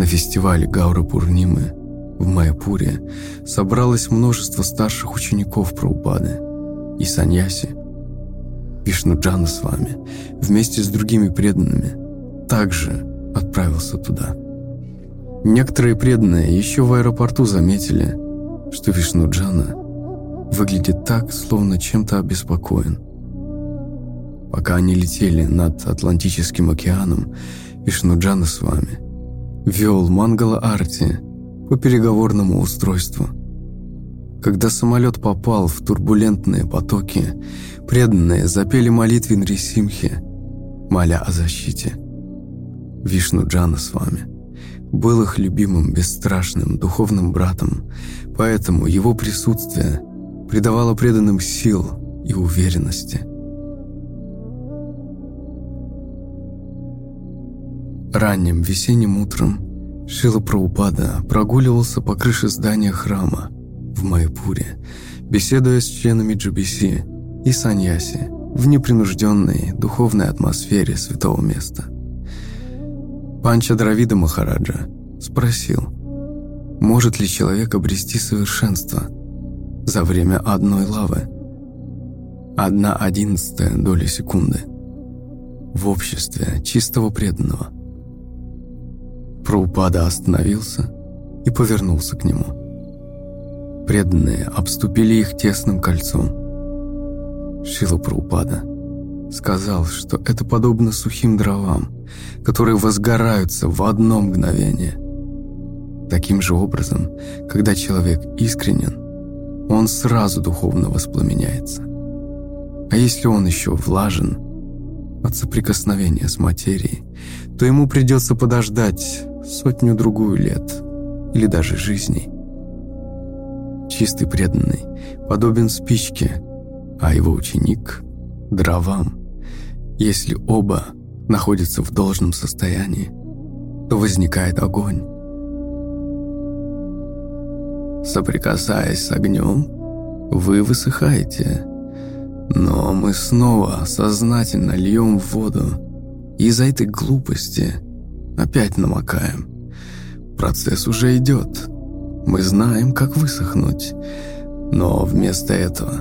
На фестивале Гаура Пурнимы в Майапуре собралось множество старших учеников Праупады и Саньяси. Вишнуджана с вами вместе с другими преданными также отправился туда. Некоторые преданные еще в аэропорту заметили, что Вишнуджана выглядит так, словно чем-то обеспокоен. Пока они летели над Атлантическим океаном, Вишнуджана с вами – вел Мангала Арти по переговорному устройству. Когда самолет попал в турбулентные потоки, преданные запели молитвы Нрисимхи, моля о защите. Вишну Джана с вами был их любимым, бесстрашным, духовным братом, поэтому его присутствие придавало преданным сил и уверенности. Ранним весенним утром Шила Праупада прогуливался по крыше здания храма в Майпуре, беседуя с членами GBC и Саньяси в непринужденной духовной атмосфере святого места. Панча Дравида Махараджа спросил, может ли человек обрести совершенство за время одной лавы, одна одиннадцатая доли секунды, в обществе чистого преданного – Праупада остановился и повернулся к нему. Преданные обступили их тесным кольцом. Шила Праупада сказал, что это подобно сухим дровам, которые возгораются в одно мгновение. Таким же образом, когда человек искренен, он сразу духовно воспламеняется. А если он еще влажен от соприкосновения с материей, то ему придется подождать сотню-другую лет или даже жизней. Чистый преданный подобен спичке, а его ученик – дровам. Если оба находятся в должном состоянии, то возникает огонь. Соприкасаясь с огнем, вы высыхаете, но мы снова сознательно льем воду из-за этой глупости – Опять намокаем. Процесс уже идет. Мы знаем, как высохнуть. Но вместо этого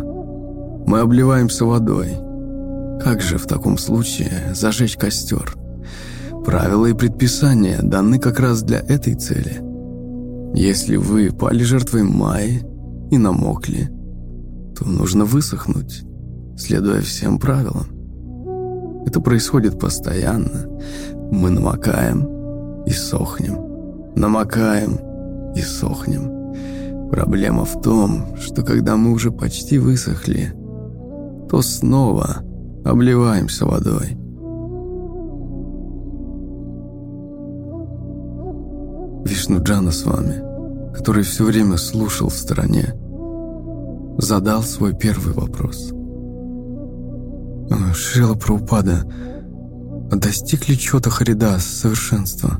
мы обливаемся водой. Как же в таком случае зажечь костер? Правила и предписания даны как раз для этой цели. Если вы пали жертвой Майи и намокли, то нужно высохнуть, следуя всем правилам. Это происходит постоянно. Мы намокаем и сохнем. Намокаем и сохнем. Проблема в том, что когда мы уже почти высохли, то снова обливаемся водой. Вишнуджана с вами, который все время слушал в стороне, задал свой первый вопрос. Шрила Праупада, достиг ли Чота Харидас совершенства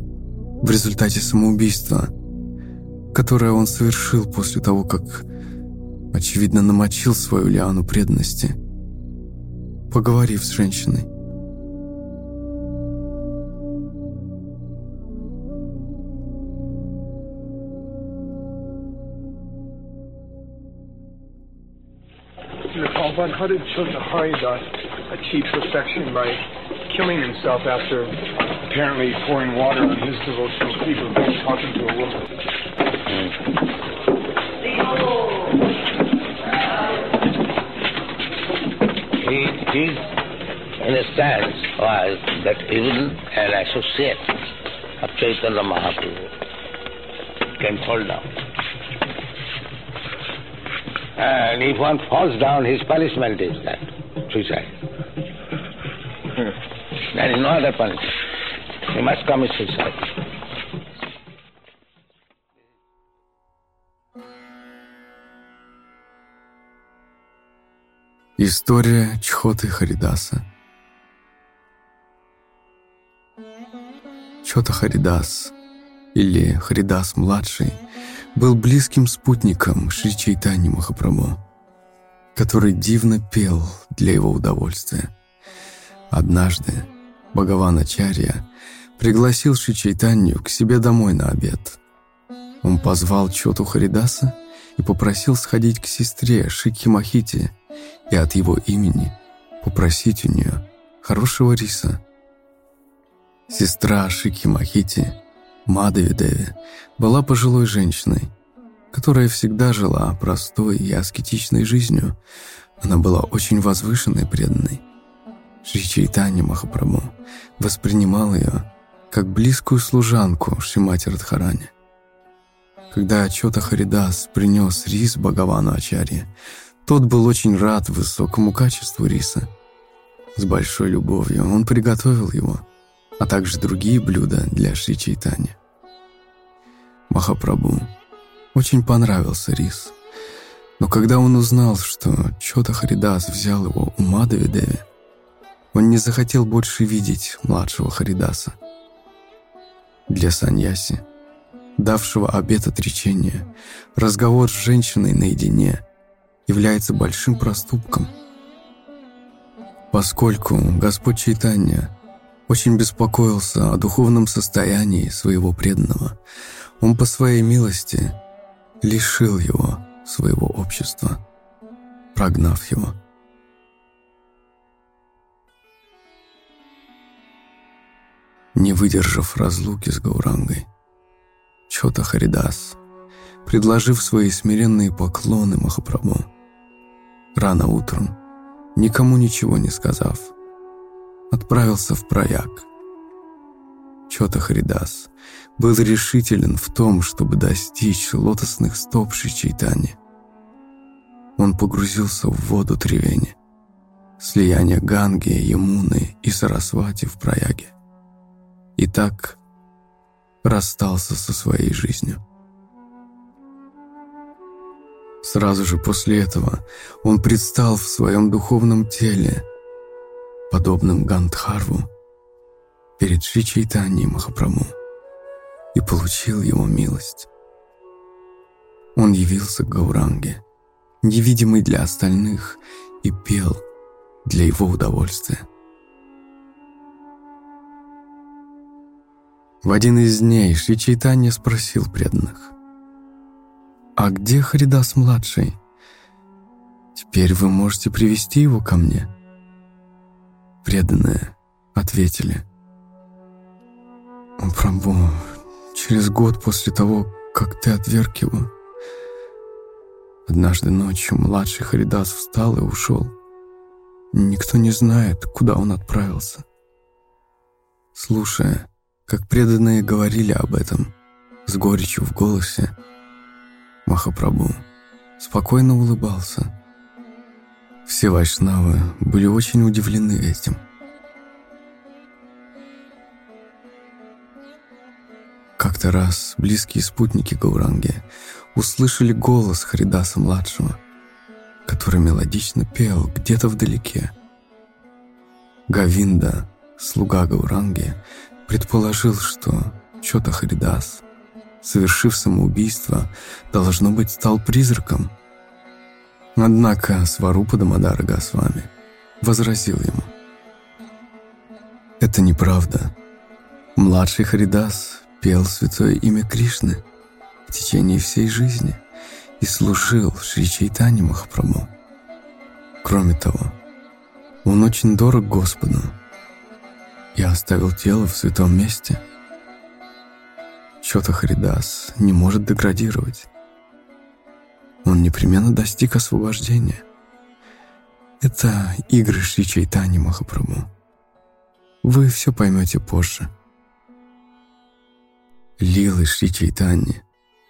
в результате самоубийства, которое он совершил после того, как, очевидно, намочил свою лиану преданности, поговорив с женщиной? Prabhupada, how did Chota Haridas achieve perfection by killing himself after apparently pouring water on his devotional feet or talking to a woman? He, a sense, was that even an associate of Chaitanya Mahaprabhu can fall down. And if one falls down, his punishment is that suicide. Hmm. there is no other punishment. He must commit suicide. История Чхоты Харидаса Чхота Харидас, или Харидас-младший, был близким спутником Шри Чайтани Махапрабху, который дивно пел для его удовольствия. Однажды Бхагаван Ачарья пригласил Шри Чайтанью к себе домой на обед. Он позвал Чоту Харидаса и попросил сходить к сестре Шики Махити и от его имени попросить у нее хорошего риса. Сестра Шики Махити, Мадави Деви, была пожилой женщиной, которая всегда жила простой и аскетичной жизнью. Она была очень возвышенной и преданной. Шри Чайтанья Махапрабху воспринимал ее как близкую служанку Шримати Радхарани. Когда Чота Харидас принес рис Бхагавану Ачарье, тот был очень рад высокому качеству риса. С большой любовью он приготовил его, а также другие блюда для Шри Чайтани. Махапрабху очень понравился рис, но когда он узнал, что Чота Харидас взял его у Мадави Деви, он не захотел больше видеть младшего Харидаса. Для Саньяси, давшего обет отречения, разговор с женщиной наедине является большим проступком. Поскольку Господь Чайтанья очень беспокоился о духовном состоянии своего преданного, он по своей милости лишил его своего общества, прогнав его. Не выдержав разлуки с Гаурангой, Чота Харидас, предложив свои смиренные поклоны Махапрабху, рано утром, никому ничего не сказав, отправился в прояг. Чота Харидас был решителен в том, чтобы достичь лотосных стоп Шичайтани. Он погрузился в воду Тревени, слияние Ганги, Ямуны и Сарасвати в прояге. И так расстался со своей жизнью. Сразу же после этого он предстал в своем духовном теле, подобным Гандхарву, перед Шри Махапрабху и получил его милость. Он явился к Гауранге, невидимый для остальных, и пел для его удовольствия. В один из дней Шри спросил преданных, «А где Харидас-младший? Теперь вы можете привести его ко мне. Преданные ответили. О, Прабу, через год после того, как ты отверг его, однажды ночью младший Харидас встал и ушел. Никто не знает, куда он отправился. Слушая, как преданные говорили об этом, с горечью в голосе, Махапрабху спокойно улыбался. Все вайшнавы были очень удивлены этим. Как-то раз близкие спутники Гауранги услышали голос Харидаса-младшего, который мелодично пел где-то вдалеке. Гавинда, слуга Гауранги, предположил, что Чота Харидас, совершив самоубийство, должно быть, стал призраком. Однако Сварупа Дамадара Госвами возразил ему. Это неправда. Младший Харидас пел святое имя Кришны в течение всей жизни и служил Шри Чайтани Махапрабху. Кроме того, он очень дорог Господу и оставил тело в святом месте. Чота Харидас не может деградировать. Он непременно достиг освобождения. Это игры Шри Чайтани Махапрабху. Вы все поймете позже. Лилы Шри Чайтани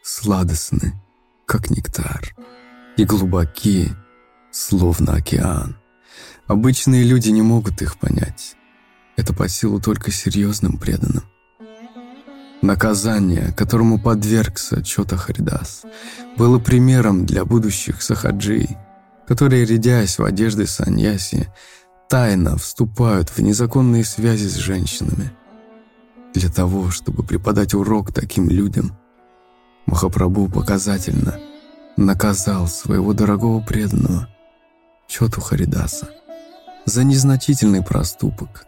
сладостны, как нектар, и глубоки, словно океан. Обычные люди не могут их понять. Это по силу только серьезным преданным. Наказание, которому подвергся Чота Харидас, было примером для будущих сахаджи, которые, рядясь в одежды саньяси, тайно вступают в незаконные связи с женщинами – для того, чтобы преподать урок таким людям, Махапрабху показательно наказал своего дорогого преданного Чоту Харидаса за незначительный проступок.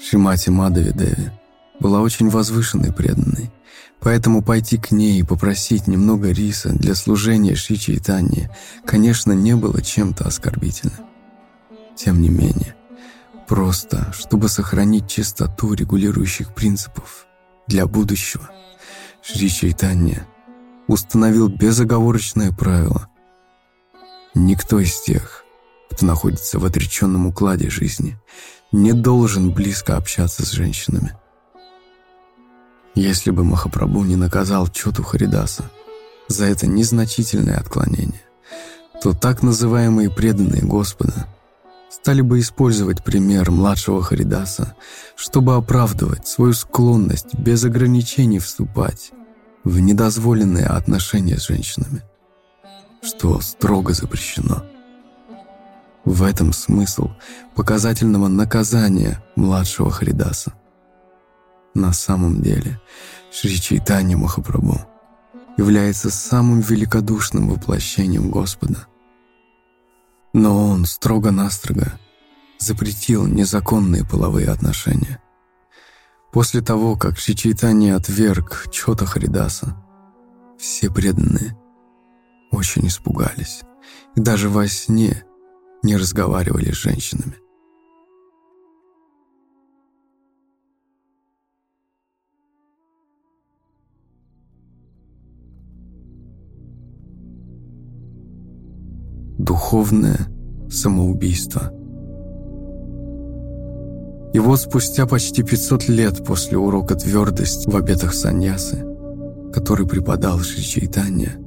Шимати Мадави Деви была очень возвышенной преданной, поэтому пойти к ней и попросить немного риса для служения Шичи и Тани, конечно, не было чем-то оскорбительным. Тем не менее, Просто, чтобы сохранить чистоту регулирующих принципов для будущего, Шри Чайтанья установил безоговорочное правило. Никто из тех, кто находится в отреченном укладе жизни, не должен близко общаться с женщинами. Если бы Махапрабху не наказал Чоту Харидаса за это незначительное отклонение, то так называемые преданные Господа – стали бы использовать пример младшего Харидаса, чтобы оправдывать свою склонность без ограничений вступать в недозволенные отношения с женщинами, что строго запрещено. В этом смысл показательного наказания младшего Харидаса. На самом деле, Шри Чайтанья Махапрабху является самым великодушным воплощением Господа – но он строго-настрого запретил незаконные половые отношения. После того, как Шичайтани отверг Чота Харидаса, все преданные очень испугались и даже во сне не разговаривали с женщинами. духовное самоубийство. И вот спустя почти 500 лет после урока твердость в обетах саньясы, который преподал Шри Чайтанья,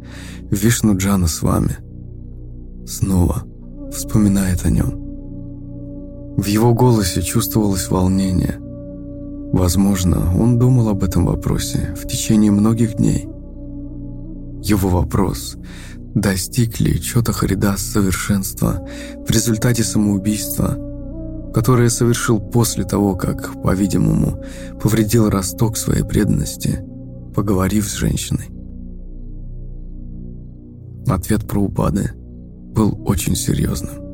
Вишну Джана с вами, снова вспоминает о нем. В его голосе чувствовалось волнение. Возможно, он думал об этом вопросе в течение многих дней. Его вопрос достиг ли Чота Харидас совершенства в результате самоубийства, которое совершил после того, как, по-видимому, повредил росток своей преданности, поговорив с женщиной. Ответ про упады был очень серьезным.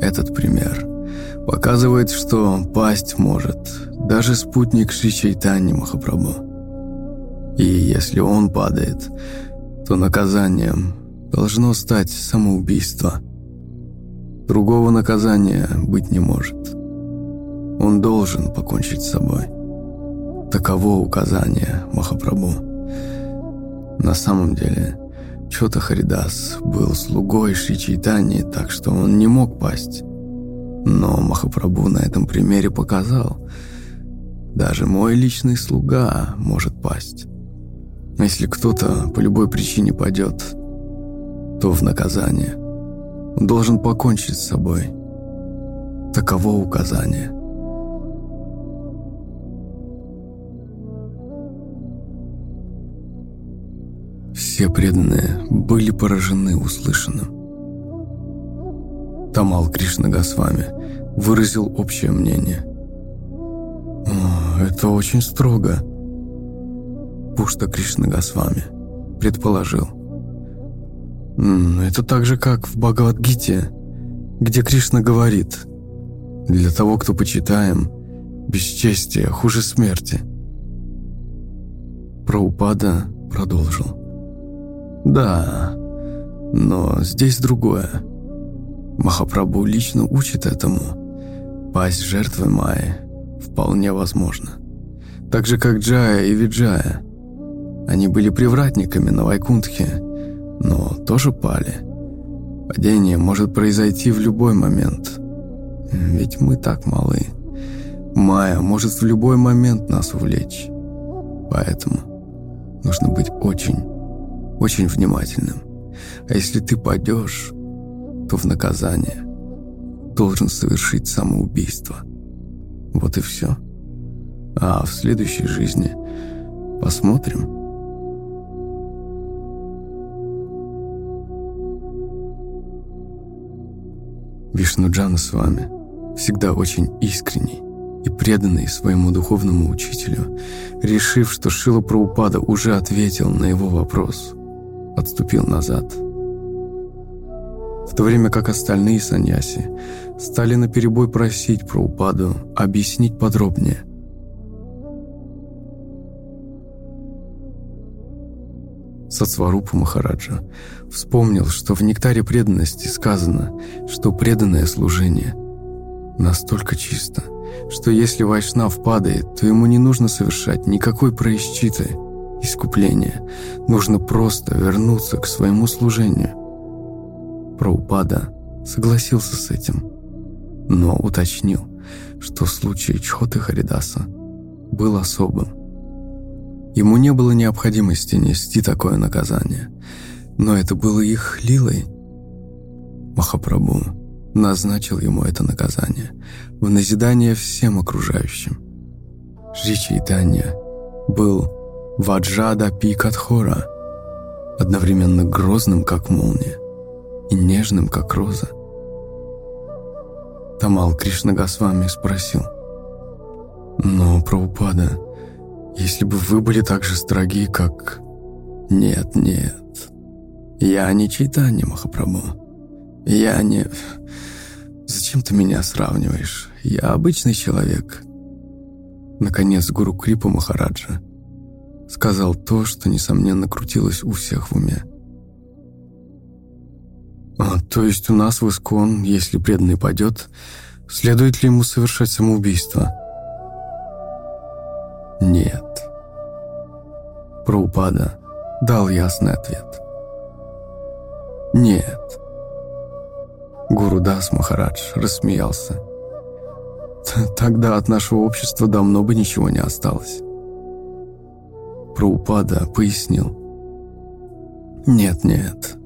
Этот пример показывает, что пасть может даже спутник Шри Чайтани Махапрабху. И если он падает, то наказанием должно стать самоубийство. Другого наказания быть не может. Он должен покончить с собой. Таково указание Махапрабху. На самом деле, Чота Харидас был слугой Шри Чайтани, так что он не мог пасть. Но Махапрабху на этом примере показал, даже мой личный слуга может пасть. Если кто-то по любой причине падет, то в наказание. Он должен покончить с собой. Таково указание. Все преданные были поражены услышанным. Тамал Кришна Госвами выразил общее мнение. «О, это очень строго», Пушта Кришна Госвами предположил. «Это так же, как в Бхагавадгите, где Кришна говорит, «Для того, кто почитаем, бесчестие хуже смерти». Праупада продолжил. Да, но здесь другое. Махапрабху лично учит этому. Пасть жертвы Майи вполне возможно. Так же, как Джая и Виджая. Они были привратниками на Вайкунтхе, но тоже пали. Падение может произойти в любой момент. Ведь мы так малы. Майя может в любой момент нас увлечь. Поэтому нужно быть очень очень внимательным. А если ты падешь, то в наказание должен совершить самоубийство. Вот и все. А в следующей жизни посмотрим. Вишнуджана с вами всегда очень искренний и преданный своему духовному учителю, решив, что Шила Праупада уже ответил на его вопрос – отступил назад. В то время как остальные саньяси стали наперебой просить про упаду объяснить подробнее. Сацварупа Махараджа вспомнил, что в нектаре преданности сказано, что преданное служение настолько чисто, что если Вайшнав падает, то ему не нужно совершать никакой происчиты – искупления. Нужно просто вернуться к своему служению. Праупада согласился с этим, но уточнил, что случай Чхоты Харидаса был особым. Ему не было необходимости нести такое наказание, но это было их лилой. Махапрабху назначил ему это наказание в назидание всем окружающим. Шри Чайтанья был Ваджада Пикатхора, одновременно грозным, как молния, и нежным, как роза. Тамал Кришна Госвами спросил, «Но, Прабхупада, если бы вы были так же строги, как...» «Нет, нет, я не Чайтанья Махапрабху. Я не... Зачем ты меня сравниваешь? Я обычный человек». Наконец, гуру Крипа Махараджа сказал то, что, несомненно, крутилось у всех в уме. А, то есть у нас в Искон, если преданный падет, следует ли ему совершать самоубийство? Нет. Праупада дал ясный ответ. Нет. Гуру Дас Махарадж рассмеялся. Тогда от нашего общества давно бы ничего не осталось про упада пояснил. «Нет-нет,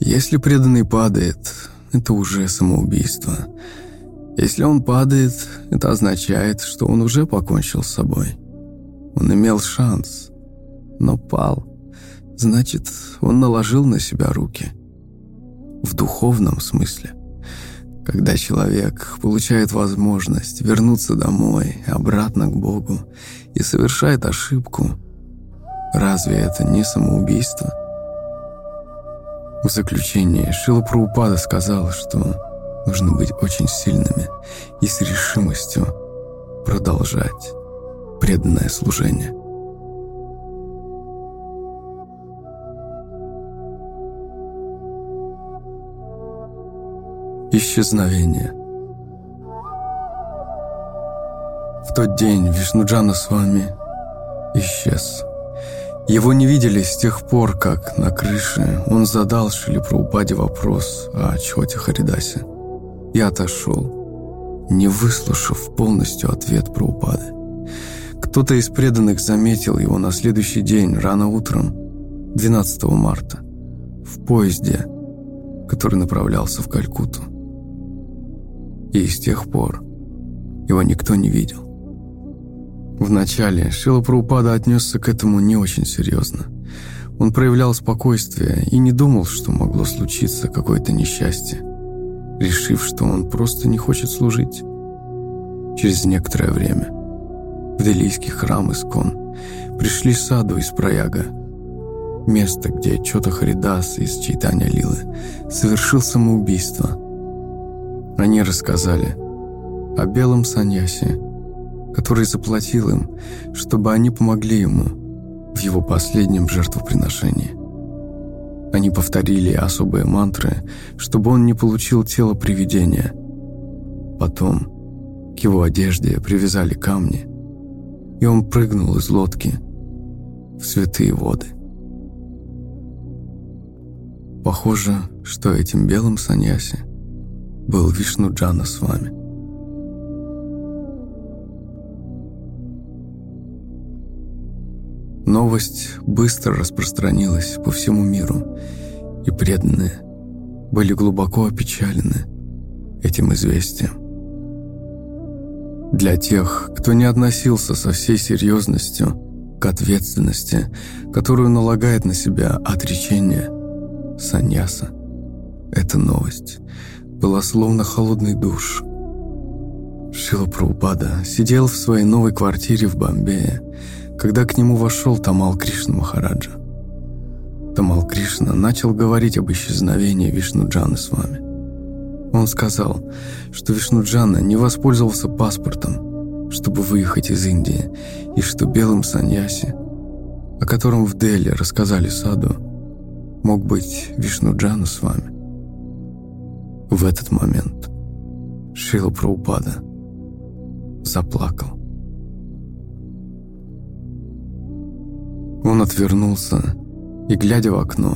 если преданный падает, это уже самоубийство. Если он падает, это означает, что он уже покончил с собой. Он имел шанс, но пал. Значит, он наложил на себя руки. В духовном смысле. Когда человек получает возможность вернуться домой, обратно к Богу и совершает ошибку – Разве это не самоубийство? В заключение Шила Праупада сказал, что нужно быть очень сильными и с решимостью продолжать преданное служение. Исчезновение В тот день Вишнуджана с вами исчез. Его не видели с тех пор, как на крыше он задал Шили Праупаде вопрос о Чоте Харидасе и отошел, не выслушав полностью ответ Праупады. Кто-то из преданных заметил его на следующий день, рано утром, 12 марта, в поезде, который направлялся в Калькутту. И с тех пор его никто не видел. Вначале Шила Праупада отнесся к этому не очень серьезно. Он проявлял спокойствие и не думал, что могло случиться какое-то несчастье, решив, что он просто не хочет служить. Через некоторое время в Делийский храм Искон пришли саду из Прояга, место, где Чота Харидас из Чайтаня Лилы совершил самоубийство. Они рассказали о белом саньясе, который заплатил им, чтобы они помогли ему в его последнем жертвоприношении. Они повторили особые мантры, чтобы он не получил тело привидения. Потом к его одежде привязали камни, и он прыгнул из лодки в святые воды. Похоже, что этим белым саньяси был Вишну Джана с вами. Новость быстро распространилась по всему миру, и преданные были глубоко опечалены этим известием. Для тех, кто не относился со всей серьезностью к ответственности, которую налагает на себя отречение саньяса, эта новость была словно холодный душ. Шила Праупада сидел в своей новой квартире в Бомбее, когда к нему вошел Тамал Кришна Махараджа. Тамал Кришна начал говорить об исчезновении Вишнуджаны с вами. Он сказал, что Вишнуджана не воспользовался паспортом, чтобы выехать из Индии, и что белым саньяси, о котором в Дели рассказали Саду, мог быть Вишнуджана с вами. В этот момент Шила Праупада заплакал. Он отвернулся и, глядя в окно,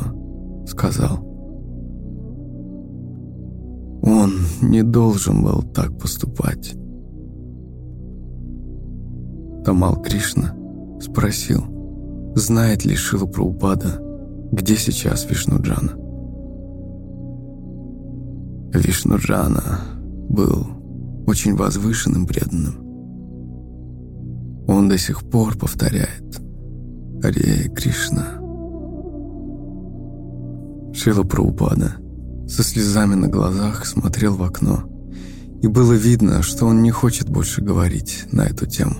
сказал. Он не должен был так поступать. Тамал Кришна спросил, знает ли Шила Праупада, где сейчас Вишнуджана. Вишнуджана был очень возвышенным преданным. Он до сих пор повторяет Харе Кришна. Шила Праупада со слезами на глазах смотрел в окно, и было видно, что он не хочет больше говорить на эту тему.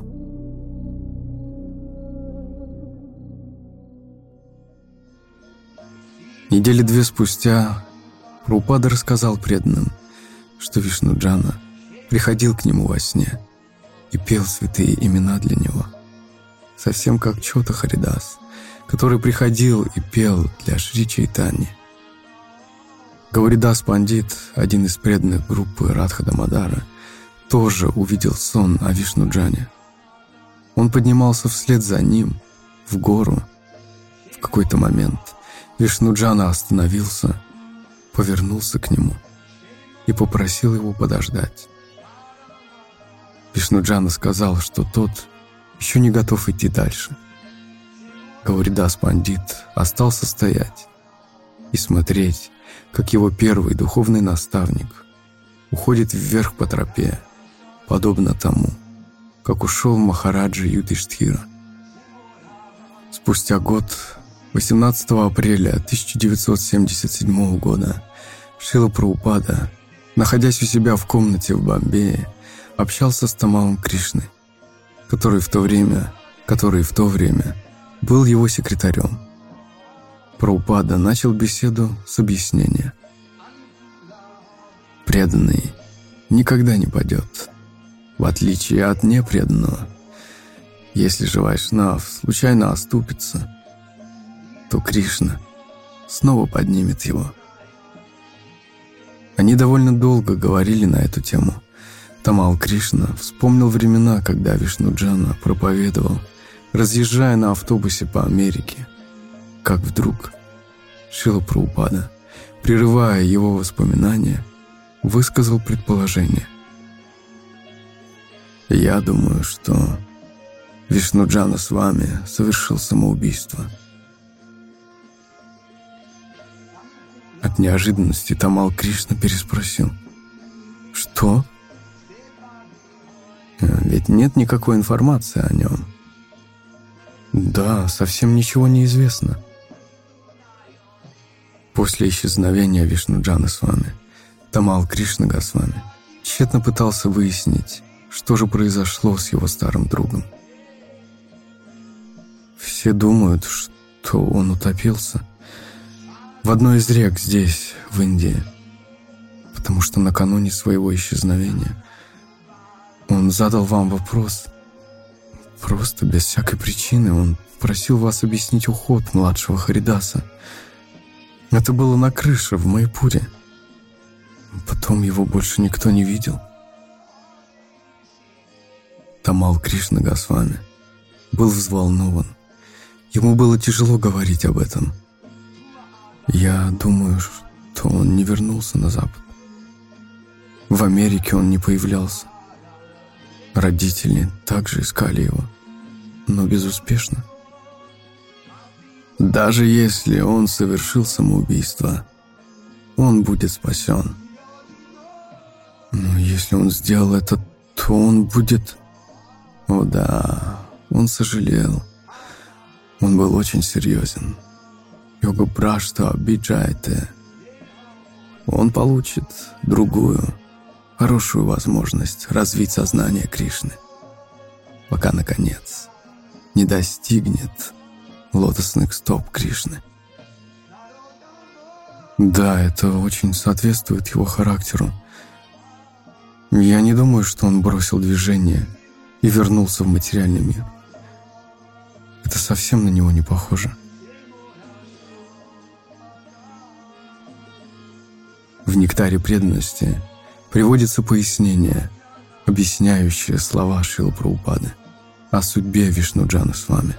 Недели две спустя Прупада рассказал преданным, что Вишнуджана приходил к нему во сне и пел святые имена для него – совсем как Чота Харидас, который приходил и пел для Шри Чайтани. Гавридас Пандит, один из преданных группы Радха Мадара, тоже увидел сон о Вишнуджане. Он поднимался вслед за ним, в гору. В какой-то момент Вишнуджана остановился, повернулся к нему и попросил его подождать. Вишнуджана сказал, что тот еще не готов идти дальше. Гауридас Пандит остался стоять и смотреть, как его первый духовный наставник уходит вверх по тропе, подобно тому, как ушел Махараджа Юдиштхира. Спустя год, 18 апреля 1977 года, Шила Праупада, находясь у себя в комнате в Бомбее, общался с Тамалом Кришной который в то время, который в то время был его секретарем. Праупада начал беседу с объяснения. Преданный никогда не падет, в отличие от непреданного. Если же Вайшнав случайно оступится, то Кришна снова поднимет его. Они довольно долго говорили на эту тему. Тамал Кришна вспомнил времена, когда Вишнуджана проповедовал, разъезжая на автобусе по Америке. Как вдруг Шила Праупада, прерывая его воспоминания, высказал предположение. «Я думаю, что Вишнуджана с вами совершил самоубийство». От неожиданности Тамал Кришна переспросил. «Что?» «Э, «Ведь нет никакой информации о нем». «Да, совсем ничего не известно». После исчезновения Вишнуджана с вами, Тамал Кришна Госвами тщетно пытался выяснить, что же произошло с его старым другом. Все думают, что он утопился – в одной из рек здесь, в Индии, потому что накануне своего исчезновения он задал вам вопрос. Просто без всякой причины он просил вас объяснить уход младшего Харидаса. Это было на крыше в Майпуре. Потом его больше никто не видел. Тамал Кришна Госвами был взволнован. Ему было тяжело говорить об этом – я думаю, что он не вернулся на Запад. В Америке он не появлялся. Родители также искали его, но безуспешно. Даже если он совершил самоубийство, он будет спасен. Но если он сделал это, то он будет... О да, он сожалел. Он был очень серьезен. Йога Брашта обижаете. Он получит другую, хорошую возможность развить сознание Кришны, пока, наконец, не достигнет лотосных стоп Кришны. Да, это очень соответствует его характеру. Я не думаю, что он бросил движение и вернулся в материальный мир. Это совсем на него не похоже. В «Нектаре преданности» приводится пояснение, объясняющее слова Шила Праупады о судьбе Вишнуджана с вами.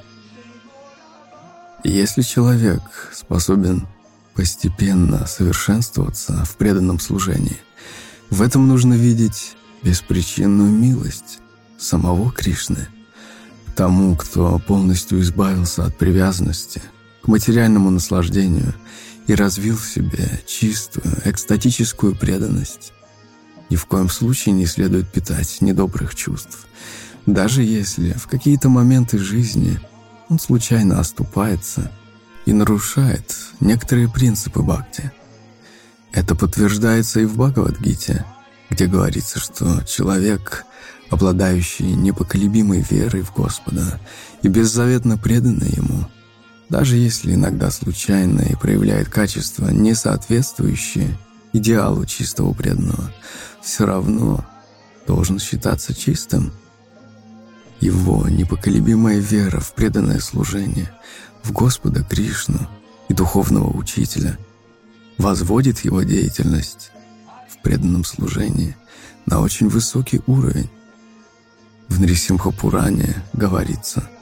Если человек способен постепенно совершенствоваться в преданном служении, в этом нужно видеть беспричинную милость самого Кришны тому, кто полностью избавился от привязанности к материальному наслаждению и развил в себе чистую, экстатическую преданность. Ни в коем случае не следует питать недобрых чувств, даже если в какие-то моменты жизни он случайно оступается и нарушает некоторые принципы бхакти. Это подтверждается и в Бхагавадгите, где говорится, что человек, обладающий непоколебимой верой в Господа и беззаветно преданный Ему – даже если иногда случайно и проявляет качества, не соответствующие идеалу чистого преданного, все равно должен считаться чистым. Его непоколебимая вера в преданное служение, в Господа Кришну и духовного учителя возводит его деятельность в преданном служении на очень высокий уровень. В Нрисимхапуране говорится –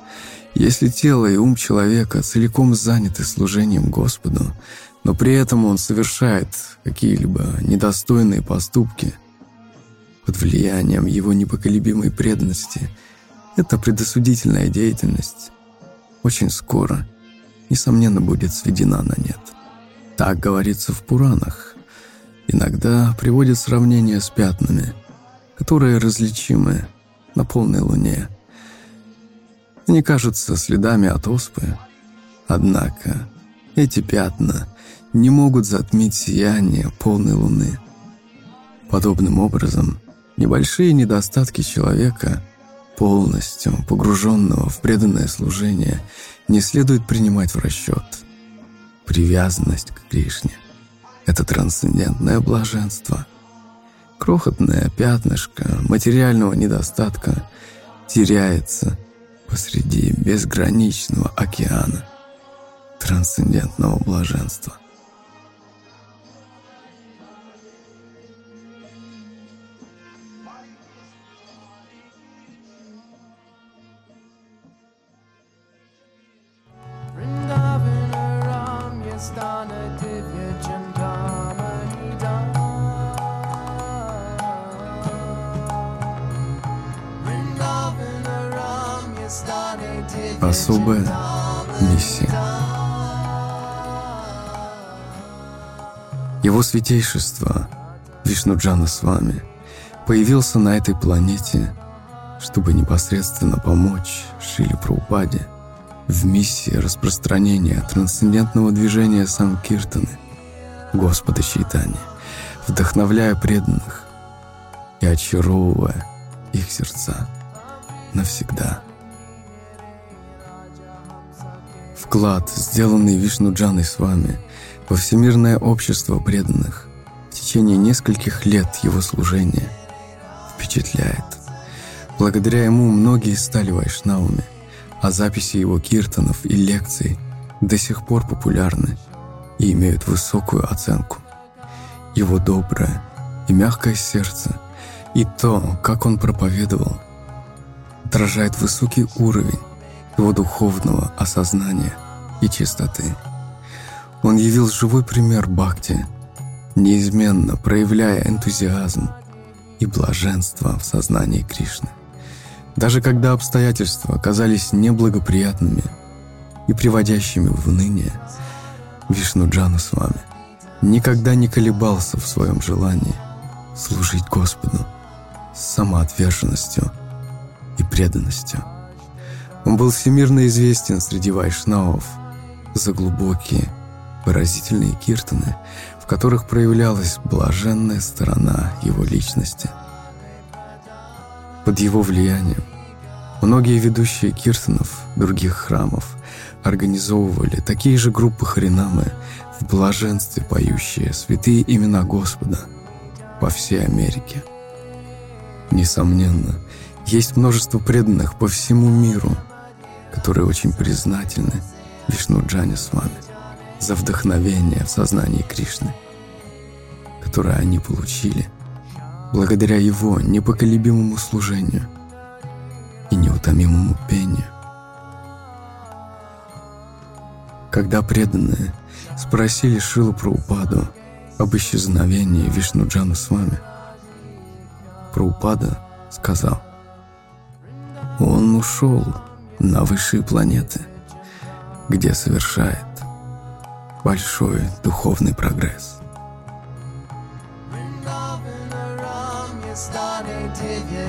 если тело и ум человека целиком заняты служением Господу, но при этом он совершает какие-либо недостойные поступки под влиянием его непоколебимой преданности, эта предосудительная деятельность очень скоро, несомненно, будет сведена на нет. Так говорится в Пуранах. Иногда приводят сравнение с пятнами, которые различимы на полной луне – они кажутся следами от оспы. Однако эти пятна не могут затмить сияние полной луны. Подобным образом, небольшие недостатки человека, полностью погруженного в преданное служение, не следует принимать в расчет. Привязанность к Кришне – это трансцендентное блаженство. Крохотное пятнышко материального недостатка теряется посреди безграничного океана трансцендентного блаженства. Особая миссия. Его святейшество Вишнуджана с вами появился на этой планете, чтобы непосредственно помочь Шиле Праупаде в миссии распространения трансцендентного движения Санкиртаны, Господа Чайтани, вдохновляя преданных и очаровывая их сердца навсегда. Вклад, сделанный Вишнуджаной с вами во всемирное общество преданных в течение нескольких лет его служения, впечатляет. Благодаря ему многие стали вайшнавами, а записи его киртанов и лекций до сих пор популярны и имеют высокую оценку. Его доброе и мягкое сердце и то, как он проповедовал, отражает высокий уровень его духовного осознания и чистоты. Он явил живой пример бхакти, неизменно проявляя энтузиазм и блаженство в сознании Кришны. Даже когда обстоятельства оказались неблагоприятными и приводящими в уныние, Вишнуджана с вами никогда не колебался в своем желании служить Господу с самоотверженностью и преданностью. Он был всемирно известен среди вайшнавов за глубокие, выразительные киртаны, в которых проявлялась блаженная сторона его личности. Под его влиянием многие ведущие киртанов других храмов организовывали такие же группы харинамы в блаженстве поющие святые имена Господа по всей Америке. Несомненно, есть множество преданных по всему миру, которые очень признательны Вишну Джане с вами за вдохновение в сознании Кришны, которое они получили благодаря его непоколебимому служению и неутомимому пению. Когда преданные спросили Шилу про упаду об исчезновении Вишнуджана с вами, Праупада сказал, «Он ушел на высшие планеты, где совершает большой духовный прогресс. Started to chintamani